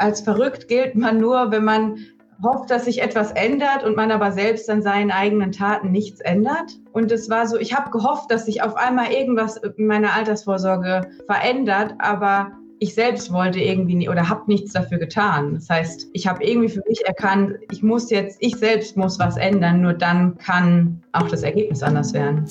als verrückt gilt man nur, wenn man hofft, dass sich etwas ändert und man aber selbst an seinen eigenen Taten nichts ändert. Und es war so, ich habe gehofft, dass sich auf einmal irgendwas in meiner Altersvorsorge verändert, aber ich selbst wollte irgendwie nie, oder habe nichts dafür getan. Das heißt, ich habe irgendwie für mich erkannt, ich muss jetzt, ich selbst muss was ändern, nur dann kann auch das Ergebnis anders werden.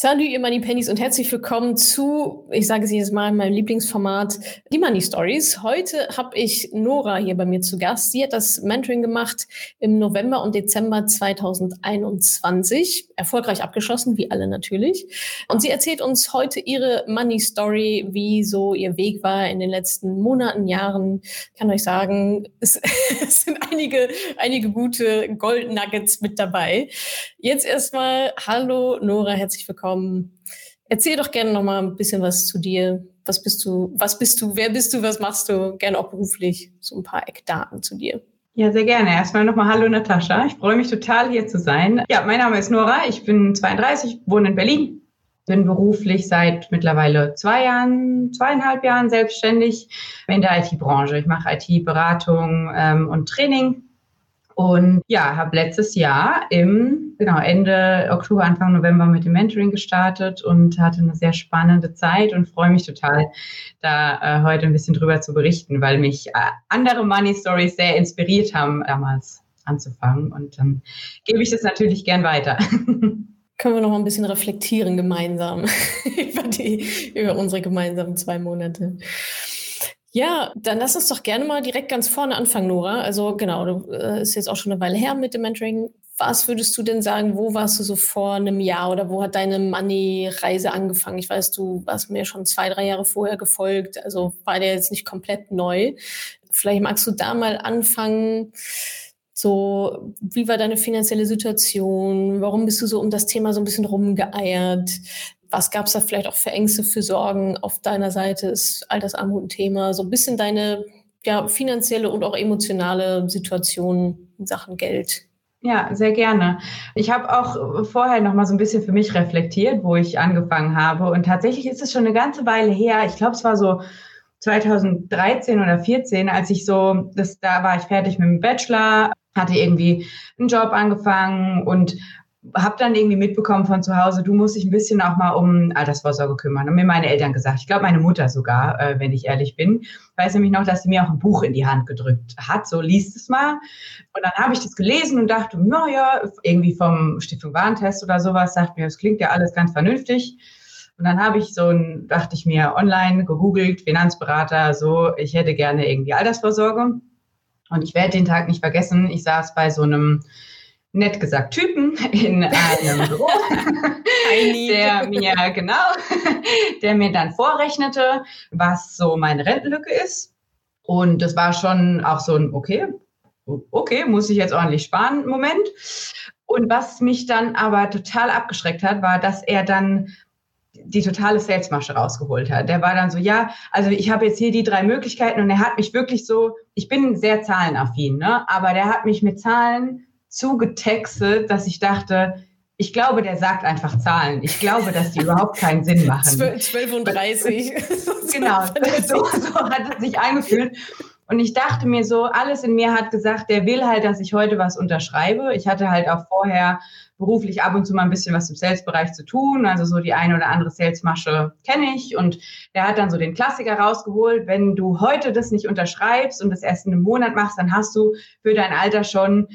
Salut, ihr Money Pennies und herzlich willkommen zu, ich sage es jedes Mal, meinem Lieblingsformat, die Money Stories. Heute habe ich Nora hier bei mir zu Gast. Sie hat das Mentoring gemacht im November und Dezember 2021. Erfolgreich abgeschlossen, wie alle natürlich. Und sie erzählt uns heute ihre Money Story, wie so ihr Weg war in den letzten Monaten, Jahren. Ich kann euch sagen, es, es sind einige, einige gute Gold Nuggets mit dabei. Jetzt erstmal, hallo Nora, herzlich willkommen kommen. Erzähl doch gerne noch mal ein bisschen was zu dir. Was bist du? Was bist du? Wer bist du? Was machst du? Gerne auch beruflich. So ein paar Eckdaten zu dir. Ja, sehr gerne. Erstmal nochmal Hallo Natascha. Ich freue mich total hier zu sein. Ja, mein Name ist Nora. Ich bin 32, wohne in Berlin. Bin beruflich seit mittlerweile zwei Jahren, zweieinhalb Jahren selbstständig in der IT-Branche. Ich mache IT-Beratung ähm, und Training und ja, habe letztes Jahr im genau Ende Oktober, Anfang November mit dem Mentoring gestartet und hatte eine sehr spannende Zeit und freue mich total, da äh, heute ein bisschen drüber zu berichten, weil mich äh, andere Money Stories sehr inspiriert haben, damals anzufangen. Und dann gebe ich das natürlich gern weiter. Können wir noch mal ein bisschen reflektieren gemeinsam über, die, über unsere gemeinsamen zwei Monate. Ja, dann lass uns doch gerne mal direkt ganz vorne anfangen, Nora. Also genau, du äh, ist jetzt auch schon eine Weile her mit dem Mentoring. Was würdest du denn sagen, wo warst du so vor einem Jahr oder wo hat deine Money-Reise angefangen? Ich weiß, du warst mir schon zwei, drei Jahre vorher gefolgt, also war der jetzt nicht komplett neu. Vielleicht magst du da mal anfangen. So, wie war deine finanzielle Situation? Warum bist du so um das Thema so ein bisschen rumgeeiert? Was gab es da vielleicht auch für Ängste, für Sorgen auf deiner Seite? Ist Altersarmut ein Thema? So ein bisschen deine ja, finanzielle und auch emotionale Situation in Sachen Geld. Ja, sehr gerne. Ich habe auch vorher noch mal so ein bisschen für mich reflektiert, wo ich angefangen habe. Und tatsächlich ist es schon eine ganze Weile her. Ich glaube, es war so 2013 oder 14, als ich so, das, da war ich fertig mit dem Bachelor, hatte irgendwie einen Job angefangen und habe dann irgendwie mitbekommen von zu Hause, du musst dich ein bisschen auch mal um Altersvorsorge kümmern. Haben mir meine Eltern gesagt. Ich glaube, meine Mutter sogar, äh, wenn ich ehrlich bin. Weiß nämlich noch, dass sie mir auch ein Buch in die Hand gedrückt hat. So, liest es mal. Und dann habe ich das gelesen und dachte, naja, irgendwie vom Stiftung Warentest oder sowas, sagt mir, das klingt ja alles ganz vernünftig. Und dann habe ich so ein, dachte ich mir, online gegoogelt, Finanzberater, so, ich hätte gerne irgendwie Altersvorsorge. Und ich werde den Tag nicht vergessen. Ich saß bei so einem nett gesagt Typen in einem Büro, der mir genau, der mir dann vorrechnete, was so meine Rentenlücke ist. Und das war schon auch so ein okay, okay, muss ich jetzt ordentlich sparen, Moment. Und was mich dann aber total abgeschreckt hat, war, dass er dann die totale Salesmasche rausgeholt hat. Der war dann so, ja, also ich habe jetzt hier die drei Möglichkeiten und er hat mich wirklich so, ich bin sehr zahlenaffin, ne? aber der hat mich mit Zahlen zugetextet, dass ich dachte, ich glaube, der sagt einfach Zahlen. Ich glaube, dass die überhaupt keinen Sinn machen. 12 und 30. genau, so, so hat es sich angefühlt. Und ich dachte mir so, alles in mir hat gesagt, der will halt, dass ich heute was unterschreibe. Ich hatte halt auch vorher beruflich ab und zu mal ein bisschen was im Sales-Bereich zu tun. Also so die eine oder andere Salesmasche kenne ich. Und der hat dann so den Klassiker rausgeholt. Wenn du heute das nicht unterschreibst und das erst in einem Monat machst, dann hast du für dein Alter schon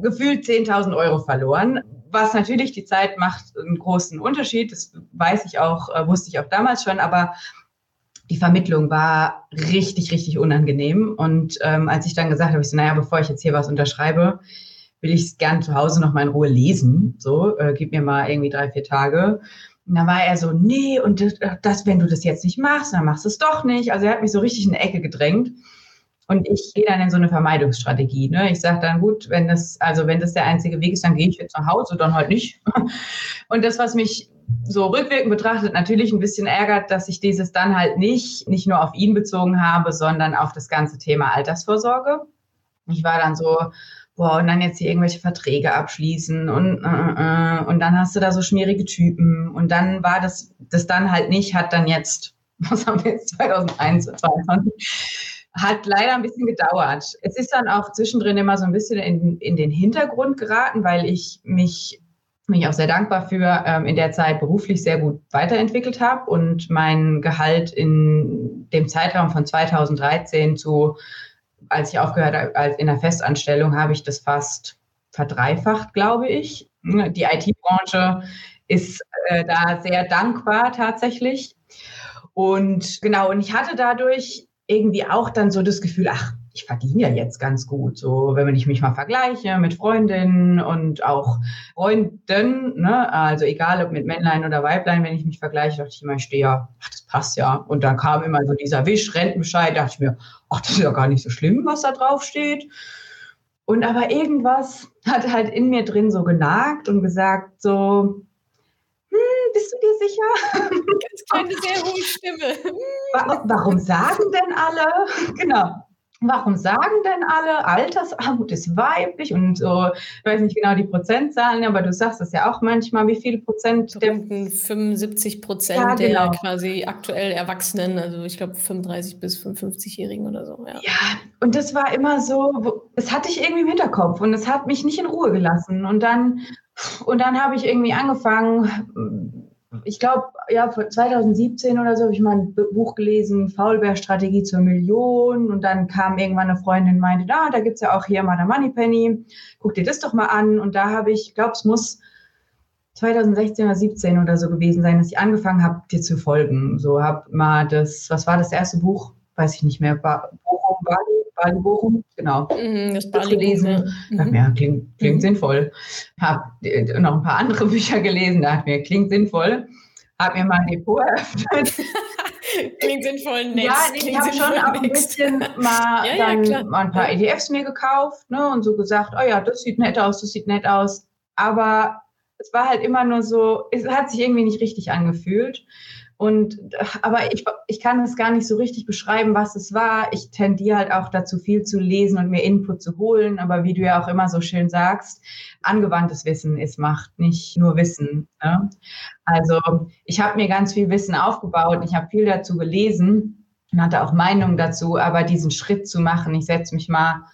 gefühlt 10.000 Euro verloren. Was natürlich die Zeit macht einen großen Unterschied. Das weiß ich auch, äh, wusste ich auch damals schon, aber die Vermittlung war richtig, richtig unangenehm. Und ähm, als ich dann gesagt habe, ich so, naja, bevor ich jetzt hier was unterschreibe, will ich es gern zu Hause noch mal in Ruhe lesen. So, äh, gib mir mal irgendwie drei, vier Tage. Und dann war er so, nee, und das, das, wenn du das jetzt nicht machst, dann machst du es doch nicht. Also er hat mich so richtig in eine Ecke gedrängt. Und ich gehe dann in so eine Vermeidungsstrategie. Ne? Ich sage dann, gut, wenn das, also wenn das der einzige Weg ist, dann gehe ich jetzt nach Hause, dann halt nicht. Und das, was mich so rückwirkend betrachtet natürlich ein bisschen ärgert, dass ich dieses dann halt nicht, nicht nur auf ihn bezogen habe, sondern auf das ganze Thema Altersvorsorge. Ich war dann so, boah, und dann jetzt hier irgendwelche Verträge abschließen und, äh, äh, und dann hast du da so schmierige Typen und dann war das, das dann halt nicht, hat dann jetzt, was haben wir jetzt, 2021, hat leider ein bisschen gedauert. Es ist dann auch zwischendrin immer so ein bisschen in, in den Hintergrund geraten, weil ich mich mich auch sehr dankbar für ähm, in der Zeit beruflich sehr gut weiterentwickelt habe und mein Gehalt in dem Zeitraum von 2013 zu, als ich aufgehört habe als in der Festanstellung, habe ich das fast verdreifacht, glaube ich. Die IT-Branche ist äh, da sehr dankbar tatsächlich. Und genau, und ich hatte dadurch irgendwie auch dann so das Gefühl, ach, ich verdiene ja jetzt ganz gut. So, wenn ich mich mal vergleiche mit Freundinnen und auch Freunden, ne, also egal ob mit Männlein oder Weiblein, wenn ich mich vergleiche, dachte ich immer, ich stehe ja, ach, das passt ja. Und dann kam immer so dieser Wisch, Rentenbescheid, dachte ich mir, ach, das ist ja gar nicht so schlimm, was da drauf steht. Und aber irgendwas hat halt in mir drin so genagt und gesagt, so, bist du dir sicher? Ganz kleine, sehr hohe Stimme. Warum sagen denn alle? Genau. Warum sagen denn alle, Altersarmut ist weiblich und so, ich weiß nicht genau die Prozentzahlen, aber du sagst es ja auch manchmal, wie viele Prozent der 75 Prozent ja, genau. der quasi aktuell Erwachsenen, also ich glaube 35 bis 55-Jährigen oder so. Ja. ja, und das war immer so, das hatte ich irgendwie im Hinterkopf und es hat mich nicht in Ruhe gelassen. Und dann, und dann habe ich irgendwie angefangen, ich glaube, ja, 2017 oder so habe ich mal ein Buch gelesen, Faulbär-Strategie zur Million. Und dann kam irgendwann eine Freundin und meinte, da, da gibt es ja auch hier mal der Moneypenny. Guck dir das doch mal an. Und da habe ich, ich glaube, es muss 2016 oder 17 oder so gewesen sein, dass ich angefangen habe, dir zu folgen. So habe mal das, was war das erste Buch? Weiß ich nicht mehr. Bochum, Bali, Bali, Bochum, genau. Mhm, das Bali gelesen. Mhm. Ja, klingt, klingt mhm. sinnvoll. Habe äh, noch ein paar andere Bücher gelesen, dachte mir, klingt sinnvoll. Habe mir mal ein Depot eröffnet. klingt sinnvoll, nett. Ja, ich habe schon auch ein bisschen mal, ja, dann ja, mal ein paar ETFs mir gekauft ne, und so gesagt, oh ja, das sieht nett aus, das sieht nett aus. Aber es war halt immer nur so, es hat sich irgendwie nicht richtig angefühlt. Und aber ich, ich kann es gar nicht so richtig beschreiben, was es war. Ich tendiere halt auch dazu, viel zu lesen und mir Input zu holen. Aber wie du ja auch immer so schön sagst, angewandtes Wissen ist Macht, nicht nur Wissen. Ne? Also ich habe mir ganz viel Wissen aufgebaut, ich habe viel dazu gelesen und hatte auch Meinungen dazu, aber diesen Schritt zu machen, ich setze mich mal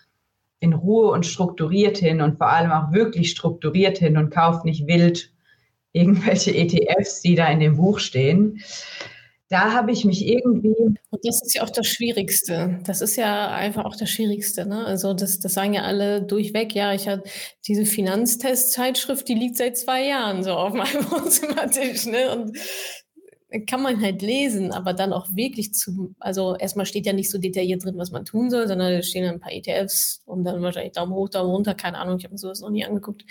in Ruhe und strukturiert hin und vor allem auch wirklich strukturiert hin und kaufe nicht wild irgendwelche ETFs, die da in dem Buch stehen. Da habe ich mich irgendwie. Und das ist ja auch das Schwierigste. Das ist ja einfach auch das Schwierigste. Ne? Also, das, das sagen ja alle durchweg. Ja, ich habe diese Finanztest-Zeitschrift, die liegt seit zwei Jahren so auf meinem Wohnzimmertisch. Ne? Und kann man halt lesen, aber dann auch wirklich zu, also erstmal steht ja nicht so detailliert drin, was man tun soll, sondern da stehen ein paar ETFs und dann wahrscheinlich Daumen hoch, Daumen runter, keine Ahnung, ich habe mir sowas noch nie angeguckt.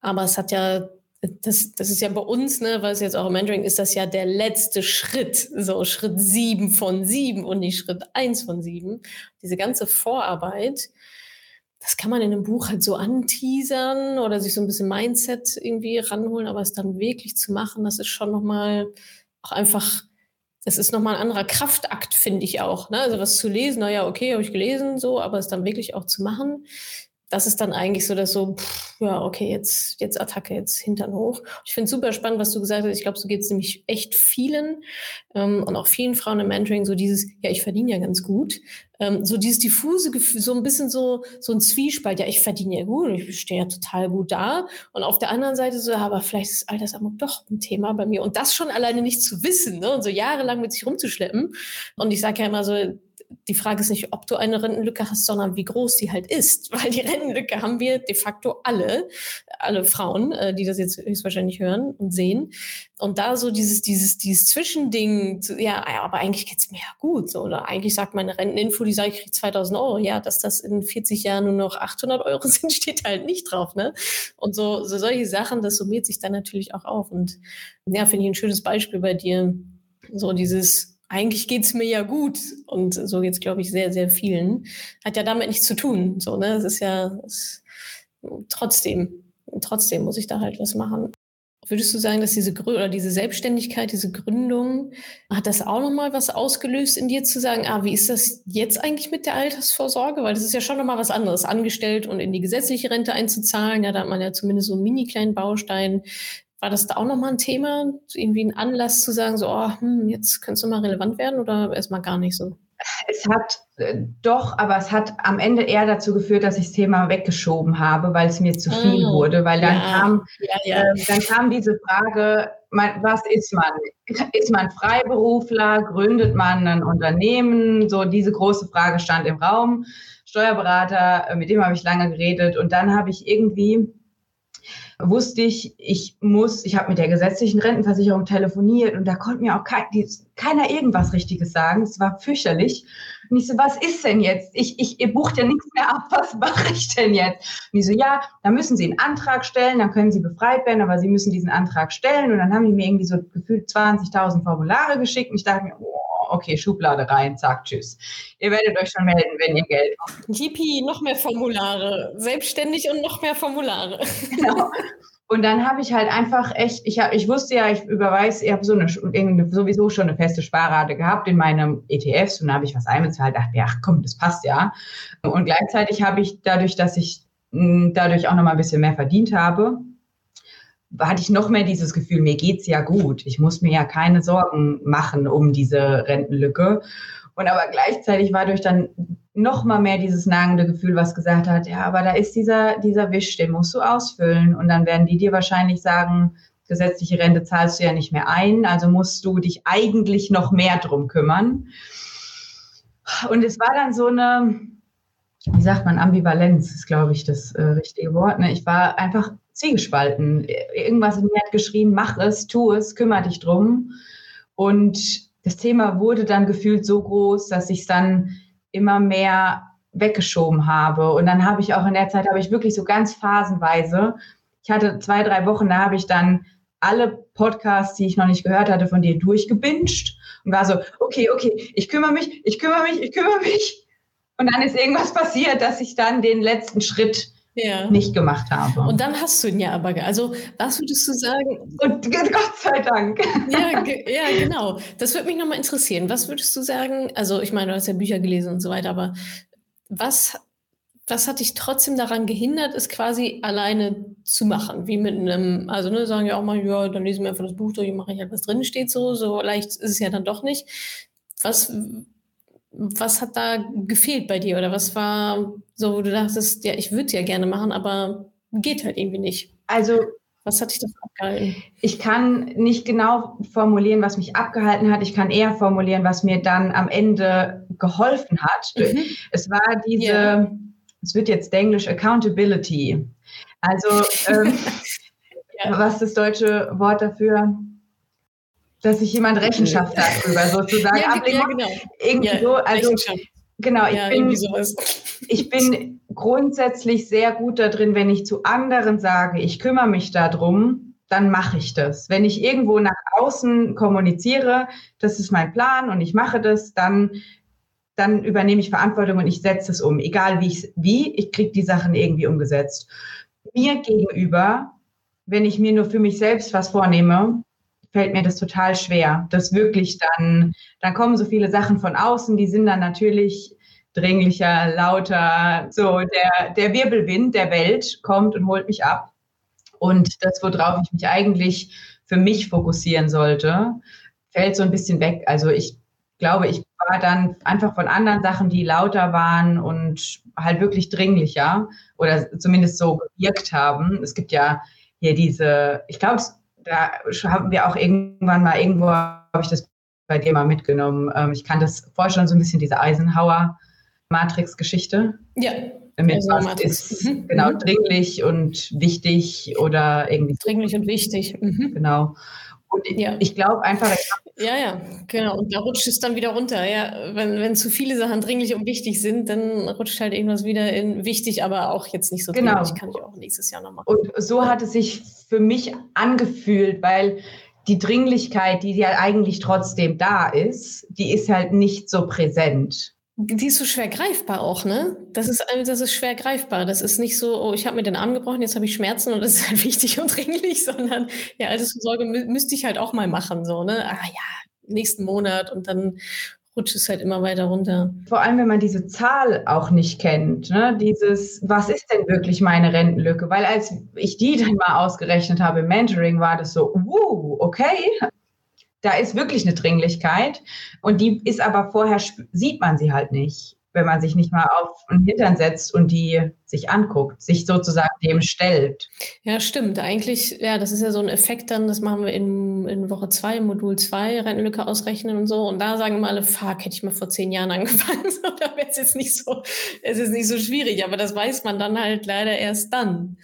Aber es hat ja das, das ist ja bei uns, ne, was jetzt auch im Mentoring ist, das ja der letzte Schritt, so Schritt sieben von sieben und nicht Schritt eins von sieben. Diese ganze Vorarbeit, das kann man in einem Buch halt so anteasern oder sich so ein bisschen Mindset irgendwie ranholen, aber es dann wirklich zu machen, das ist schon nochmal auch einfach, das ist nochmal ein anderer Kraftakt, finde ich auch. Ne? Also was zu lesen, naja, okay, habe ich gelesen, so, aber es dann wirklich auch zu machen, das ist dann eigentlich so, dass so, pff, ja, okay, jetzt, jetzt Attacke, jetzt Hintern hoch. Ich finde es super spannend, was du gesagt hast. Ich glaube, so geht es nämlich echt vielen ähm, und auch vielen Frauen im Mentoring, so dieses, ja, ich verdiene ja ganz gut. Ähm, so dieses diffuse Gefühl, so ein bisschen so, so ein Zwiespalt, ja, ich verdiene ja gut, ich stehe ja total gut da. Und auf der anderen Seite so, aber vielleicht ist Altersarmut doch ein Thema bei mir. Und das schon alleine nicht zu wissen, ne? Und so jahrelang mit sich rumzuschleppen. Und ich sage ja immer so, die Frage ist nicht, ob du eine Rentenlücke hast, sondern wie groß die halt ist. Weil die Rentenlücke haben wir de facto alle, alle Frauen, äh, die das jetzt höchstwahrscheinlich hören und sehen. Und da so dieses, dieses, dieses Zwischending, ja, aber eigentlich geht's mir ja gut. So, oder eigentlich sagt meine Renteninfo, die sagt, ich kriege 2000 Euro. Ja, dass das in 40 Jahren nur noch 800 Euro sind, steht halt nicht drauf. Ne? Und so, so solche Sachen, das summiert sich dann natürlich auch auf. Und ja, finde ich ein schönes Beispiel bei dir. So dieses, eigentlich geht's mir ja gut. Und so geht's, glaube ich, sehr, sehr vielen. Hat ja damit nichts zu tun. So, ne? Es ist ja es, trotzdem, trotzdem muss ich da halt was machen. Würdest du sagen, dass diese Grü oder diese Selbstständigkeit, diese Gründung, hat das auch nochmal was ausgelöst in dir zu sagen, ah, wie ist das jetzt eigentlich mit der Altersvorsorge? Weil das ist ja schon nochmal was anderes, angestellt und in die gesetzliche Rente einzuzahlen. Ja, da hat man ja zumindest so einen mini kleinen Baustein. War das da auch nochmal ein Thema? Irgendwie ein Anlass zu sagen, so, oh, hm, jetzt könnte es mal relevant werden oder erstmal gar nicht so? Es hat äh, doch, aber es hat am Ende eher dazu geführt, dass ich das Thema weggeschoben habe, weil es mir zu viel oh, wurde. Weil dann, ja, kam, ja, ja. Äh, dann kam diese Frage, man, was ist man? Ist man Freiberufler? Gründet man ein Unternehmen? So diese große Frage stand im Raum. Steuerberater, äh, mit dem habe ich lange geredet. Und dann habe ich irgendwie wusste ich, ich muss, ich habe mit der gesetzlichen Rentenversicherung telefoniert und da konnte mir auch keiner irgendwas Richtiges sagen. Es war fürchterlich. Und ich so, was ist denn jetzt? Ich, ich, ihr bucht ja nichts mehr ab, was mache ich denn jetzt? Und ich so, ja, da müssen Sie einen Antrag stellen, dann können Sie befreit werden, aber Sie müssen diesen Antrag stellen. Und dann haben die mir irgendwie so gefühlt 20.000 Formulare geschickt und ich dachte mir, oh, okay, Schublade rein, zack, tschüss. Ihr werdet euch schon melden, wenn ihr Geld habt. GP, noch mehr Formulare. Selbstständig und noch mehr Formulare. Genau. Und dann habe ich halt einfach echt, ich, hab, ich wusste ja, ich überweise, ich habe so eine, sowieso schon eine feste Sparrate gehabt in meinem ETFs und da habe ich was einbezahlt, dachte mir, ach komm, das passt ja. Und gleichzeitig habe ich dadurch, dass ich hm, dadurch auch noch mal ein bisschen mehr verdient habe, hatte ich noch mehr dieses Gefühl, mir geht's ja gut. Ich muss mir ja keine Sorgen machen um diese Rentenlücke. Und aber gleichzeitig war durch dann noch mal mehr dieses nagende Gefühl, was gesagt hat, ja, aber da ist dieser, dieser Wisch, den musst du ausfüllen. Und dann werden die dir wahrscheinlich sagen, gesetzliche Rente zahlst du ja nicht mehr ein, also musst du dich eigentlich noch mehr drum kümmern. Und es war dann so eine, wie sagt man, Ambivalenz ist, glaube ich, das äh, richtige Wort. Ne? Ich war einfach zwiegespalten. Irgendwas in mir hat geschrieben, mach es, tu es, kümmere dich drum. Und das Thema wurde dann gefühlt so groß, dass ich es dann immer mehr weggeschoben habe. Und dann habe ich auch in der Zeit, habe ich wirklich so ganz phasenweise, ich hatte zwei, drei Wochen, da habe ich dann alle Podcasts, die ich noch nicht gehört hatte, von dir durchgebinged und war so, okay, okay, ich kümmere mich, ich kümmere mich, ich kümmere mich. Und dann ist irgendwas passiert, dass ich dann den letzten Schritt ja. nicht gemacht habe. Und dann hast du ihn ja aber, also was würdest du sagen? Und Gott sei Dank. Ja, ja genau. Das würde mich nochmal interessieren. Was würdest du sagen? Also ich meine, du hast ja Bücher gelesen und so weiter, aber was, was hat dich trotzdem daran gehindert, es quasi alleine zu machen? Wie mit einem, also ne, sagen ja auch mal, ja, dann lesen wir einfach das Buch durch mache ich halt, was drin steht, so, so leicht ist es ja dann doch nicht. Was was hat da gefehlt bei dir oder was war so, wo du dachtest, ja, ich würde es ja gerne machen, aber geht halt irgendwie nicht? Also was hat dich davon abgehalten? Ich kann nicht genau formulieren, was mich abgehalten hat. Ich kann eher formulieren, was mir dann am Ende geholfen hat. Mhm. Es war diese, ja. es wird jetzt Englisch Accountability. Also ähm, ja. was ist das deutsche Wort dafür? Dass sich jemand Rechenschaft darüber sozusagen ja, ablegt. Ja, genau. Irgendwie ja, so, also genau, ich, bin, ich bin grundsätzlich sehr gut da drin, wenn ich zu anderen sage, ich kümmere mich darum, dann mache ich das. Wenn ich irgendwo nach außen kommuniziere, das ist mein Plan und ich mache das, dann dann übernehme ich Verantwortung und ich setze es um, egal wie ich wie, ich kriege die Sachen irgendwie umgesetzt. Mir gegenüber, wenn ich mir nur für mich selbst was vornehme, fällt mir das total schwer. Das wirklich dann, dann kommen so viele Sachen von außen, die sind dann natürlich dringlicher, lauter. So, der, der Wirbelwind der Welt kommt und holt mich ab. Und das, worauf ich mich eigentlich für mich fokussieren sollte, fällt so ein bisschen weg. Also ich glaube, ich war dann einfach von anderen Sachen, die lauter waren und halt wirklich dringlicher oder zumindest so gewirkt haben. Es gibt ja hier diese, ich glaube, da haben wir auch irgendwann mal, irgendwo habe ich das bei dir mal mitgenommen. Ähm, ich kann das vorstellen, so ein bisschen diese Eisenhower-Matrix-Geschichte. Ja. Mit also was ist mhm. genau mhm. dringlich und wichtig oder irgendwie. Dringlich und wichtig. Mhm. Genau. Und ja. ich glaube einfach, ich ja, ja, genau. Und da rutscht es dann wieder runter. Ja, wenn, wenn zu viele Sachen dringlich und wichtig sind, dann rutscht halt irgendwas wieder in wichtig, aber auch jetzt nicht so genau. dringlich. Kann ich auch nächstes Jahr noch machen. Und so hat es sich für mich angefühlt, weil die Dringlichkeit, die ja eigentlich trotzdem da ist, die ist halt nicht so präsent. Die ist so schwer greifbar auch, ne? Das ist, das ist schwer greifbar. Das ist nicht so, oh, ich habe mir den Arm gebrochen, jetzt habe ich Schmerzen und das ist halt wichtig und dringlich, sondern ja, Altersvorsorge mü müsste ich halt auch mal machen, so, ne? Ah ja, nächsten Monat und dann rutscht es halt immer weiter runter. Vor allem, wenn man diese Zahl auch nicht kennt, ne? dieses, was ist denn wirklich meine Rentenlücke? Weil als ich die dann mal ausgerechnet habe im Mentoring, war das so, uh, okay, da ist wirklich eine Dringlichkeit und die ist aber vorher, sieht man sie halt nicht, wenn man sich nicht mal auf den Hintern setzt und die sich anguckt, sich sozusagen dem stellt. Ja, stimmt. Eigentlich, ja, das ist ja so ein Effekt dann, das machen wir in, in Woche 2, Modul 2, Rentenlücke ausrechnen und so. Und da sagen immer alle, fuck, hätte ich mal vor zehn Jahren angefangen, so, da wäre es jetzt nicht so, es ist nicht so schwierig, aber das weiß man dann halt leider erst dann.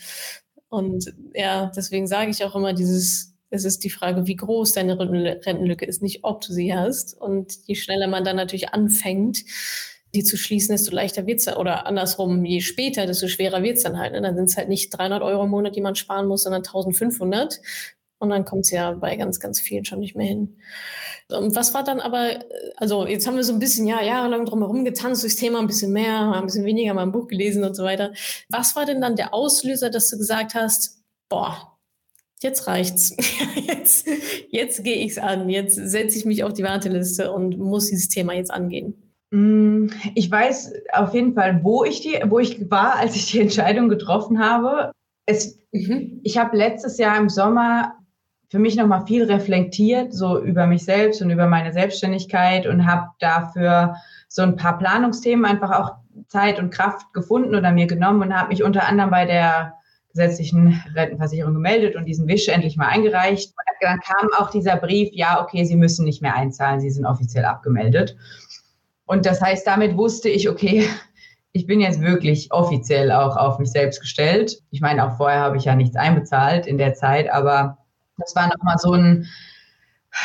Und ja, deswegen sage ich auch immer dieses, es ist die Frage, wie groß deine Rentenlücke ist, nicht ob du sie hast. Und je schneller man dann natürlich anfängt, die zu schließen, desto leichter wird es, oder andersrum, je später, desto schwerer wird es dann halt. Ne? Dann sind es halt nicht 300 Euro im Monat, die man sparen muss, sondern 1500. Und dann kommt es ja bei ganz, ganz vielen schon nicht mehr hin. Und was war dann aber, also jetzt haben wir so ein bisschen, ja, jahrelang drumherum getanzt durchs Thema, ein bisschen mehr, ein bisschen weniger, mal ein Buch gelesen und so weiter. Was war denn dann der Auslöser, dass du gesagt hast, boah, jetzt reicht's. jetzt jetzt gehe ich's an. Jetzt setze ich mich auf die Warteliste und muss dieses Thema jetzt angehen. Mm, ich weiß auf jeden Fall, wo ich die, wo ich war, als ich die Entscheidung getroffen habe. Es, mhm. Ich habe letztes Jahr im Sommer für mich nochmal viel reflektiert, so über mich selbst und über meine Selbstständigkeit und habe dafür so ein paar Planungsthemen einfach auch Zeit und Kraft gefunden oder mir genommen und habe mich unter anderem bei der gesetzlichen Rentenversicherung gemeldet und diesen Wisch endlich mal eingereicht. Dann kam auch dieser Brief, ja, okay, Sie müssen nicht mehr einzahlen, Sie sind offiziell abgemeldet. Und das heißt, damit wusste ich, okay, ich bin jetzt wirklich offiziell auch auf mich selbst gestellt. Ich meine, auch vorher habe ich ja nichts einbezahlt in der Zeit, aber das war nochmal so ein,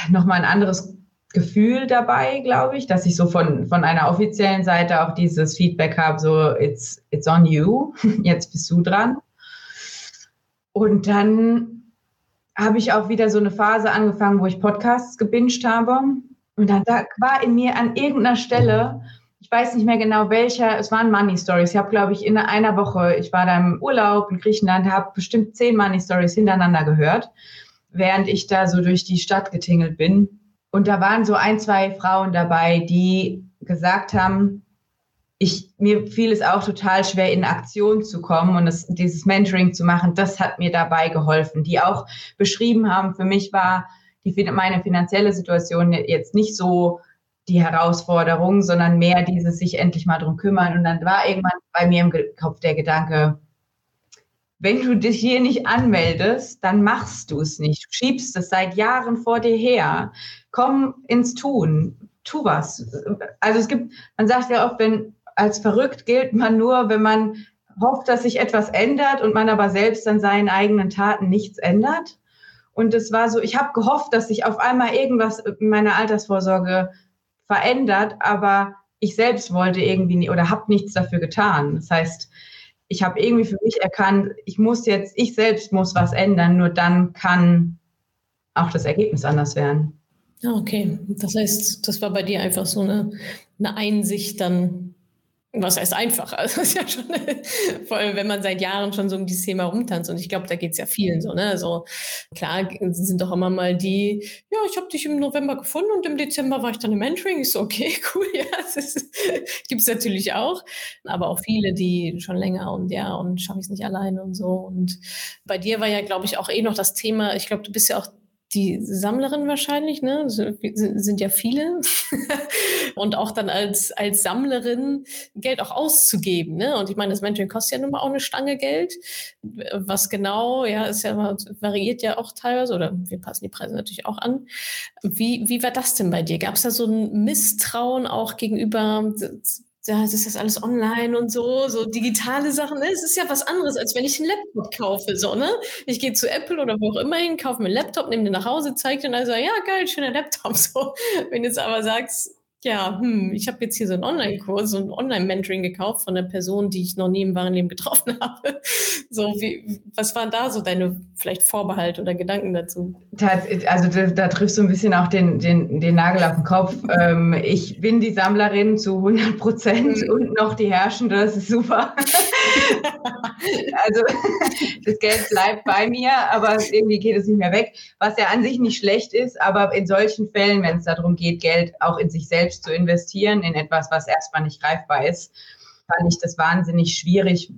nochmal ein anderes Gefühl dabei, glaube ich, dass ich so von, von einer offiziellen Seite auch dieses Feedback habe, so, it's, it's on you, jetzt bist du dran. Und dann habe ich auch wieder so eine Phase angefangen, wo ich Podcasts gebinged habe. Und dann da war in mir an irgendeiner Stelle, ich weiß nicht mehr genau welcher, es waren Money Stories. Ich habe, glaube ich, in einer Woche, ich war da im Urlaub in Griechenland, habe bestimmt zehn Money Stories hintereinander gehört, während ich da so durch die Stadt getingelt bin. Und da waren so ein, zwei Frauen dabei, die gesagt haben, ich, mir fiel es auch total schwer, in Aktion zu kommen und das, dieses Mentoring zu machen. Das hat mir dabei geholfen, die auch beschrieben haben, für mich war die, meine finanzielle Situation jetzt nicht so die Herausforderung, sondern mehr dieses sich endlich mal drum kümmern. Und dann war irgendwann bei mir im Kopf der Gedanke, wenn du dich hier nicht anmeldest, dann machst du es nicht. Du schiebst es seit Jahren vor dir her. Komm ins Tun. Tu was. Also es gibt, man sagt ja oft, wenn als verrückt gilt man nur, wenn man hofft, dass sich etwas ändert und man aber selbst an seinen eigenen Taten nichts ändert. Und es war so, ich habe gehofft, dass sich auf einmal irgendwas in meiner Altersvorsorge verändert, aber ich selbst wollte irgendwie nie, oder habe nichts dafür getan. Das heißt, ich habe irgendwie für mich erkannt, ich muss jetzt, ich selbst muss was ändern, nur dann kann auch das Ergebnis anders werden. Okay, das heißt, das war bei dir einfach so eine, eine Einsicht dann, was heißt einfach? Also ist ja schon, vor allem, wenn man seit Jahren schon so um dieses Thema rumtanzt. Und ich glaube, da geht es ja vielen so. Ne? Also klar sind doch immer mal die, ja, ich habe dich im November gefunden und im Dezember war ich dann im Mentoring. Ich so, okay, cool, ja, das gibt es natürlich auch. Aber auch viele, die schon länger und ja, und schaffe ich es nicht alleine und so. Und bei dir war ja, glaube ich, auch eh noch das Thema, ich glaube, du bist ja auch die Sammlerin wahrscheinlich, ne? Sind, ja viele. und auch dann als, als Sammlerin Geld auch auszugeben, ne? Und ich meine, das Mentoring kostet ja nun mal auch eine Stange Geld. Was genau, ja, ist ja variiert ja auch teilweise, oder wir passen die Preise natürlich auch an. Wie, wie war das denn bei dir? Gab es da so ein Misstrauen auch gegenüber ja, es ist das alles online und so, so digitale Sachen. Ne? Es ist ja was anderes, als wenn ich einen Laptop kaufe. So, ne? Ich gehe zu Apple oder wo auch immer hin, kaufe mir einen Laptop, nehme den nach Hause, zeige den also, ja, geil, schöner Laptop. So. Wenn du jetzt aber sagst, ja, hm, ich habe jetzt hier so einen Online-Kurs, so ein Online-Mentoring gekauft von einer Person, die ich noch nie im wahren Leben getroffen habe. So, wie, was waren da so deine vielleicht Vorbehalte oder Gedanken dazu? Also da, da triffst du ein bisschen auch den, den, den Nagel auf den Kopf. Ähm, ich bin die Sammlerin zu 100 Prozent mhm. und noch die Herrschende, das ist super. also das Geld bleibt bei mir, aber irgendwie geht es nicht mehr weg, was ja an sich nicht schlecht ist, aber in solchen Fällen, wenn es darum geht, Geld auch in sich selbst zu investieren, in etwas, was erstmal nicht greifbar ist, fand ich das wahnsinnig schwierig,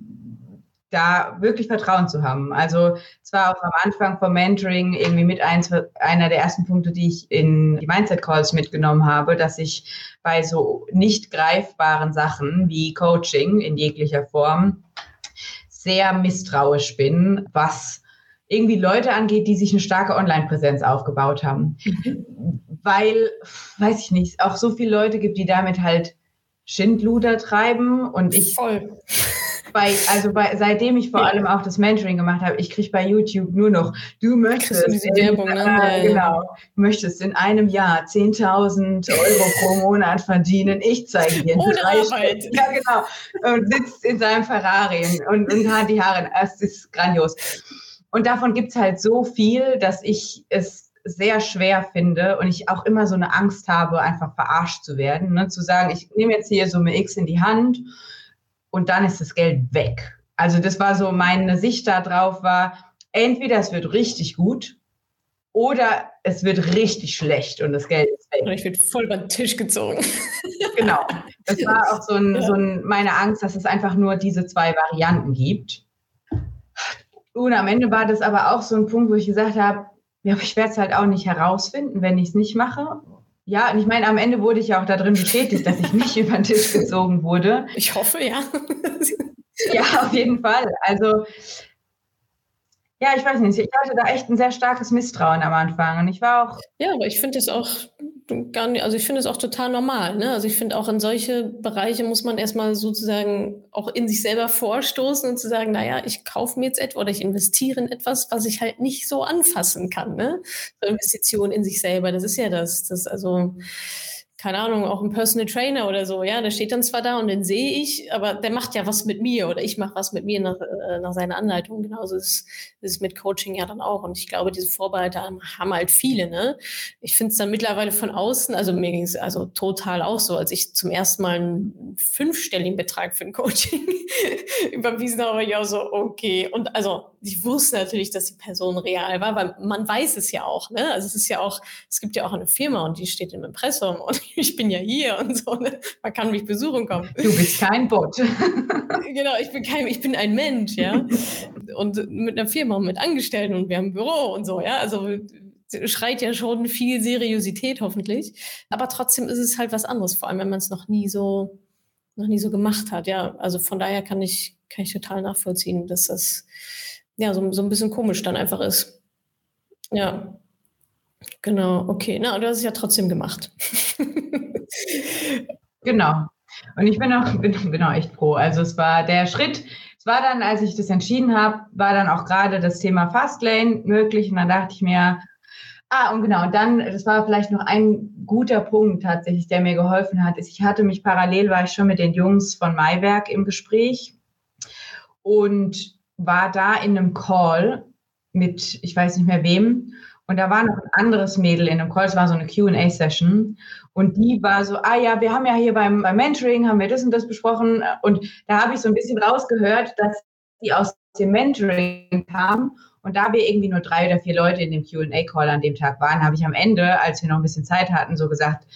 da wirklich Vertrauen zu haben. Also es war auch am Anfang vom Mentoring irgendwie mit eins, einer der ersten Punkte, die ich in die Mindset Calls mitgenommen habe, dass ich bei so nicht greifbaren Sachen wie Coaching in jeglicher Form sehr misstrauisch bin, was irgendwie Leute angeht, die sich eine starke Online-Präsenz aufgebaut haben. Weil, weiß ich nicht, auch so viele Leute gibt, die damit halt Schindluder treiben und ich Voll. bei, also bei, seitdem ich vor ja. allem auch das Mentoring gemacht habe, ich kriege bei YouTube nur noch, du möchtest, diese Werbung, ne? Äh, genau, möchtest in einem Jahr 10.000 Euro pro Monat verdienen. Ich zeige dir Ohne drei Arbeit. Ja, genau. Und sitzt in seinem Ferrari und, und hat die Haare. Es ist grandios. Und davon gibt es halt so viel, dass ich es sehr schwer finde und ich auch immer so eine Angst habe, einfach verarscht zu werden. Ne? Zu sagen, ich nehme jetzt hier Summe X in die Hand und dann ist das Geld weg. Also das war so meine Sicht darauf war, entweder es wird richtig gut oder es wird richtig schlecht und das Geld ist weg. Oder ich werde voll beim Tisch gezogen. genau. Das war auch so, ein, ja. so ein, meine Angst, dass es einfach nur diese zwei Varianten gibt. Und am Ende war das aber auch so ein Punkt, wo ich gesagt habe, ja, ich werde es halt auch nicht herausfinden, wenn ich es nicht mache. Ja, und ich meine, am Ende wurde ich ja auch darin bestätigt, dass ich nicht über den Tisch gezogen wurde. Ich hoffe, ja. ja, auf jeden Fall. Also, ja, ich weiß nicht, ich hatte da echt ein sehr starkes Misstrauen am Anfang. Und ich war auch. Ja, aber ich finde es auch gar nicht, also ich finde es auch total normal. Ne? Also ich finde auch in solche Bereiche muss man erstmal sozusagen auch in sich selber vorstoßen und zu sagen, naja, ich kaufe mir jetzt etwas oder ich investiere in etwas, was ich halt nicht so anfassen kann. Ne? So Investition in sich selber, das ist ja das. das also keine Ahnung, auch ein Personal Trainer oder so, ja, der steht dann zwar da und den sehe ich, aber der macht ja was mit mir oder ich mache was mit mir nach, äh, nach seiner Anleitung. Genauso ist es mit Coaching ja dann auch. Und ich glaube, diese Vorbehalte haben, halt viele, ne? Ich finde es dann mittlerweile von außen, also mir ging es also total auch so, als ich zum ersten Mal einen fünfstelligen Betrag für ein Coaching überwiesen habe, ich auch so, okay. Und also ich wusste natürlich, dass die Person real war, weil man weiß es ja auch, ne? Also es ist ja auch, es gibt ja auch eine Firma und die steht im Impressum und ich bin ja hier und so. Ne? Man kann mich besuchen kommen. Du bist kein Bot. genau, ich bin kein, ich bin ein Mensch, ja. Und mit einer Firma, mit Angestellten und wir haben ein Büro und so, ja. Also schreit ja schon viel Seriosität hoffentlich. Aber trotzdem ist es halt was anderes, vor allem wenn man es noch nie so, noch nie so gemacht hat. Ja, also von daher kann ich, kann ich total nachvollziehen, dass das ja so, so ein bisschen komisch dann einfach ist. Ja. Genau, okay. Na, du hast es ja trotzdem gemacht. genau. Und ich bin auch, bin, bin auch echt froh. Also es war der Schritt, es war dann, als ich das entschieden habe, war dann auch gerade das Thema Fastlane möglich. Und dann dachte ich mir, ah, und genau, dann, das war vielleicht noch ein guter Punkt tatsächlich, der mir geholfen hat, ist, ich hatte mich parallel, war ich schon mit den Jungs von Maiwerk im Gespräch und war da in einem Call mit, ich weiß nicht mehr wem, und da war noch ein anderes Mädel in einem Call, es war so eine QA-Session. Und die war so, ah ja, wir haben ja hier beim, beim Mentoring, haben wir das und das besprochen. Und da habe ich so ein bisschen rausgehört, dass die aus dem Mentoring kam. Und da wir irgendwie nur drei oder vier Leute in dem QA-Call an dem Tag waren, habe ich am Ende, als wir noch ein bisschen Zeit hatten, so gesagt,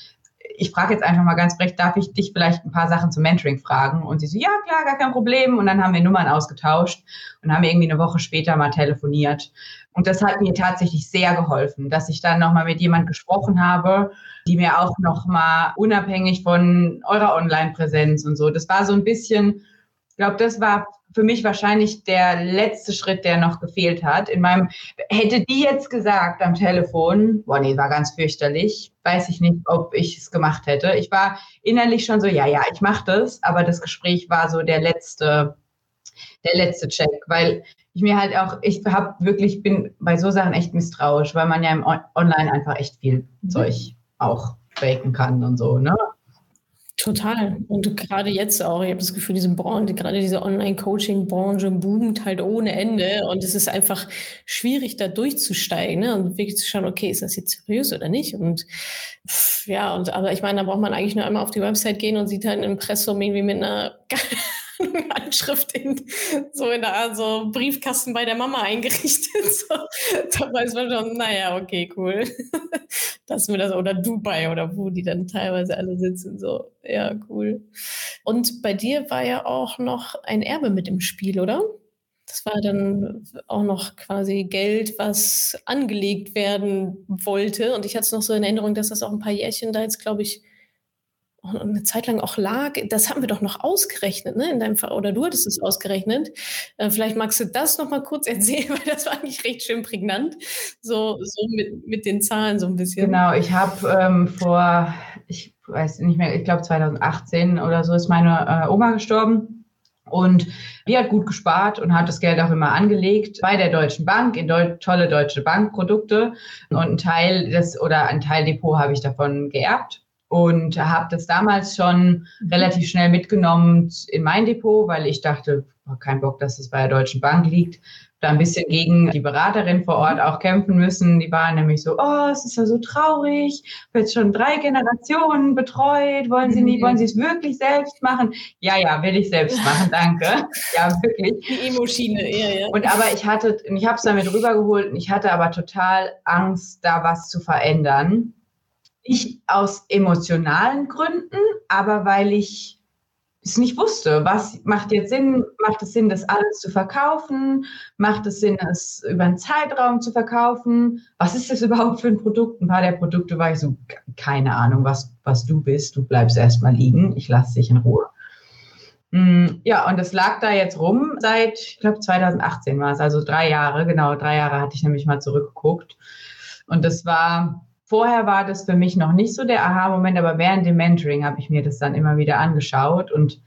ich frage jetzt einfach mal ganz frech, darf ich dich vielleicht ein paar Sachen zum Mentoring fragen? Und sie so, ja, klar, gar kein Problem. Und dann haben wir Nummern ausgetauscht und haben irgendwie eine Woche später mal telefoniert. Und das hat mir tatsächlich sehr geholfen, dass ich dann nochmal mit jemand gesprochen habe, die mir auch nochmal unabhängig von eurer Online-Präsenz und so, das war so ein bisschen, ich glaube, das war für mich wahrscheinlich der letzte Schritt, der noch gefehlt hat. In meinem, hätte die jetzt gesagt am Telefon, boah, nee, war ganz fürchterlich, weiß ich nicht, ob ich es gemacht hätte. Ich war innerlich schon so, ja, ja, ich mache das, aber das Gespräch war so der letzte, der letzte Check, weil ich mir halt auch, ich habe wirklich, bin bei so Sachen echt misstrauisch, weil man ja im Online einfach echt viel mhm. Zeug auch faken kann und so, ne? Total. Und gerade jetzt auch, ich habe das Gefühl, diese Branche, gerade diese Online-Coaching-Branche boomt halt ohne Ende und es ist einfach schwierig, da durchzusteigen ne? und wirklich zu schauen, okay, ist das jetzt seriös oder nicht? Und ja, und aber ich meine, da braucht man eigentlich nur einmal auf die Website gehen und sieht halt ein Impressum irgendwie mit einer Anschrift in, so in der also Briefkasten bei der Mama eingerichtet. So, da weiß man schon, naja, okay, cool. Dass wir das, oder Dubai oder wo die dann teilweise alle sitzen. So, ja, cool. Und bei dir war ja auch noch ein Erbe mit im Spiel, oder? Das war dann auch noch quasi Geld, was angelegt werden wollte. Und ich hatte es noch so in Erinnerung, dass das auch ein paar Jährchen da jetzt, glaube ich, eine Zeit lang auch lag, das haben wir doch noch ausgerechnet, ne? In deinem Fall, oder du hattest es ausgerechnet. Äh, vielleicht magst du das noch mal kurz erzählen, weil das war eigentlich recht schön prägnant, so, so mit, mit den Zahlen so ein bisschen. Genau, ich habe ähm, vor, ich weiß nicht mehr, ich glaube 2018 oder so ist meine äh, Oma gestorben. Und die hat gut gespart und hat das Geld auch immer angelegt bei der Deutschen Bank in Deu tolle deutsche Bankprodukte. Und ein Teil des oder ein Teil Depot habe ich davon geerbt und habe das damals schon mhm. relativ schnell mitgenommen in mein Depot, weil ich dachte, oh, kein Bock, dass es bei der Deutschen Bank liegt. Da ein bisschen gegen die Beraterin vor Ort auch kämpfen müssen. Die waren nämlich so, oh, es ist ja so traurig, wird schon drei Generationen betreut, wollen Sie nicht, wollen Sie es wirklich selbst machen? Ja, ja, will ich selbst machen, danke. Ja, wirklich. Die Emo-Schiene, ja, ja. Und aber ich hatte, ich habe es damit rübergeholt und ich hatte aber total Angst, da was zu verändern nicht aus emotionalen Gründen, aber weil ich es nicht wusste. Was macht jetzt Sinn? Macht es Sinn, das alles zu verkaufen? Macht es Sinn, es über einen Zeitraum zu verkaufen? Was ist das überhaupt für ein Produkt? Ein paar der Produkte war ich so, keine Ahnung, was, was du bist. Du bleibst erstmal liegen. Ich lasse dich in Ruhe. Mm, ja, und das lag da jetzt rum seit, ich glaube, 2018 war es, also drei Jahre, genau, drei Jahre hatte ich nämlich mal zurückgeguckt. Und das war, Vorher war das für mich noch nicht so der Aha-Moment, aber während dem Mentoring habe ich mir das dann immer wieder angeschaut und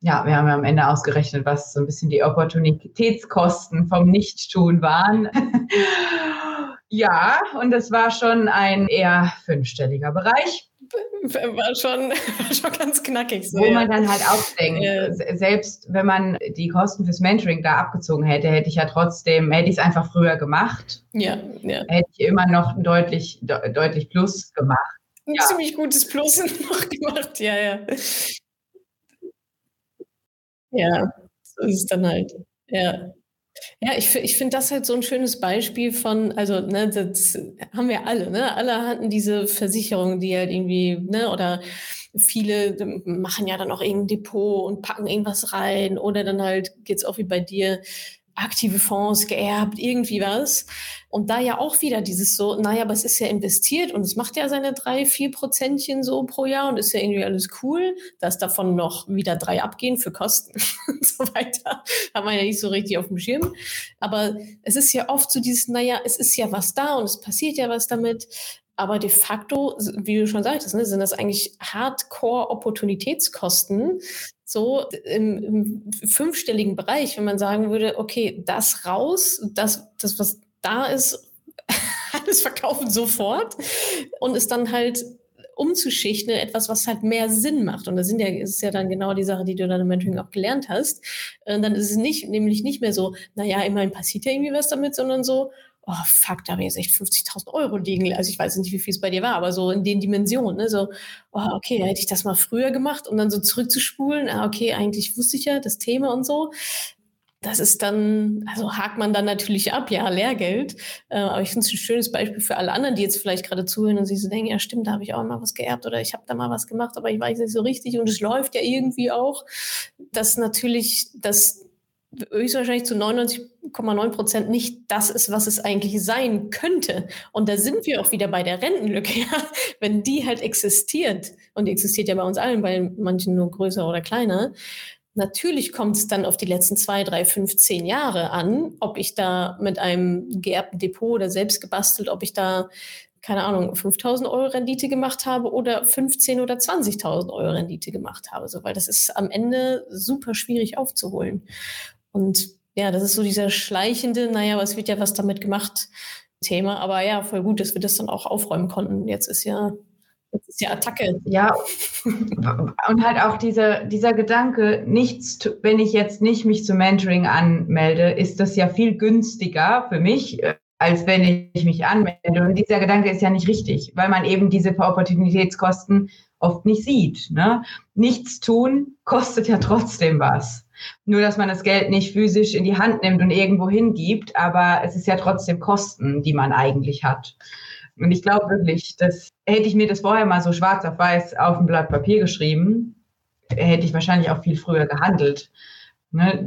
ja, wir haben ja am Ende ausgerechnet, was so ein bisschen die Opportunitätskosten vom Nichttun waren. ja, und das war schon ein eher fünfstelliger Bereich. War schon, schon ganz knackig. So, Wo ja. man dann halt auch denkt, ja. selbst wenn man die Kosten fürs Mentoring da abgezogen hätte, hätte ich ja trotzdem, hätte ich es einfach früher gemacht. Ja, ja. Hätte ich immer noch deutlich, deutlich Plus gemacht. Ein ja. ziemlich gutes Plus noch gemacht, ja, ja. Ja, so ist es dann halt. Ja. Ja, ich, ich finde das halt so ein schönes Beispiel von, also, ne, das haben wir alle, ne? Alle hatten diese Versicherung, die halt irgendwie, ne, oder viele machen ja dann auch irgendein Depot und packen irgendwas rein oder dann halt geht's auch wie bei dir, aktive Fonds geerbt, irgendwie was. Und da ja auch wieder dieses so, naja, aber es ist ja investiert und es macht ja seine drei, vier Prozentchen so pro Jahr und ist ja irgendwie alles cool, dass davon noch wieder drei abgehen für Kosten und so weiter. Haben wir ja nicht so richtig auf dem Schirm. Aber es ist ja oft so dieses, naja, es ist ja was da und es passiert ja was damit. Aber de facto, wie du schon sagtest, ne, sind das eigentlich Hardcore-Opportunitätskosten, so im, im, fünfstelligen Bereich, wenn man sagen würde, okay, das raus, das, das was da ist, alles verkaufen sofort und ist dann halt umzuschichten in etwas, was halt mehr Sinn macht. Und das sind ja, ist ja dann genau die Sache, die du dann im Mentoring auch gelernt hast. Und dann ist es nicht, nämlich nicht mehr so, naja, immerhin passiert ja irgendwie was damit, sondern so, oh fuck, da habe ich jetzt echt 50.000 Euro liegen. Also ich weiß nicht, wie viel es bei dir war, aber so in den Dimensionen, ne? so, oh, okay, da hätte ich das mal früher gemacht und dann so zurückzuspulen, ah, okay, eigentlich wusste ich ja das Thema und so. Das ist dann, also hakt man dann natürlich ab, ja, Lehrgeld. Äh, aber ich finde es ein schönes Beispiel für alle anderen, die jetzt vielleicht gerade zuhören und sich so denken, ja stimmt, da habe ich auch mal was geerbt oder ich habe da mal was gemacht, aber ich weiß nicht so richtig und es läuft ja irgendwie auch. Dass natürlich das höchstwahrscheinlich zu 99,9 Prozent nicht das ist, was es eigentlich sein könnte. Und da sind wir auch wieder bei der Rentenlücke. Ja? Wenn die halt existiert, und die existiert ja bei uns allen, bei manchen nur größer oder kleiner, natürlich kommt es dann auf die letzten zwei, drei, fünf, zehn Jahre an, ob ich da mit einem geerbten Depot oder selbst gebastelt, ob ich da keine Ahnung, 5000 Euro Rendite gemacht habe oder 15 oder 20.000 Euro Rendite gemacht habe, so, weil das ist am Ende super schwierig aufzuholen. Und ja, das ist so dieser schleichende, naja, was wird ja was damit gemacht, Thema. Aber ja, voll gut, dass wir das dann auch aufräumen konnten. Jetzt ist ja Das ist ja Attacke. Ja, und halt auch dieser, dieser Gedanke, nichts, wenn ich jetzt nicht mich zum Mentoring anmelde, ist das ja viel günstiger für mich, äh, als wenn ich mich anmelde. Und dieser Gedanke ist ja nicht richtig, weil man eben diese Opportunitätskosten oft nicht sieht. Ne? Nichts tun kostet ja trotzdem was. Nur, dass man das Geld nicht physisch in die Hand nimmt und irgendwo hingibt, aber es ist ja trotzdem Kosten, die man eigentlich hat. Und ich glaube wirklich, dass hätte ich mir das vorher mal so schwarz auf weiß auf ein Blatt Papier geschrieben, hätte ich wahrscheinlich auch viel früher gehandelt. Ne?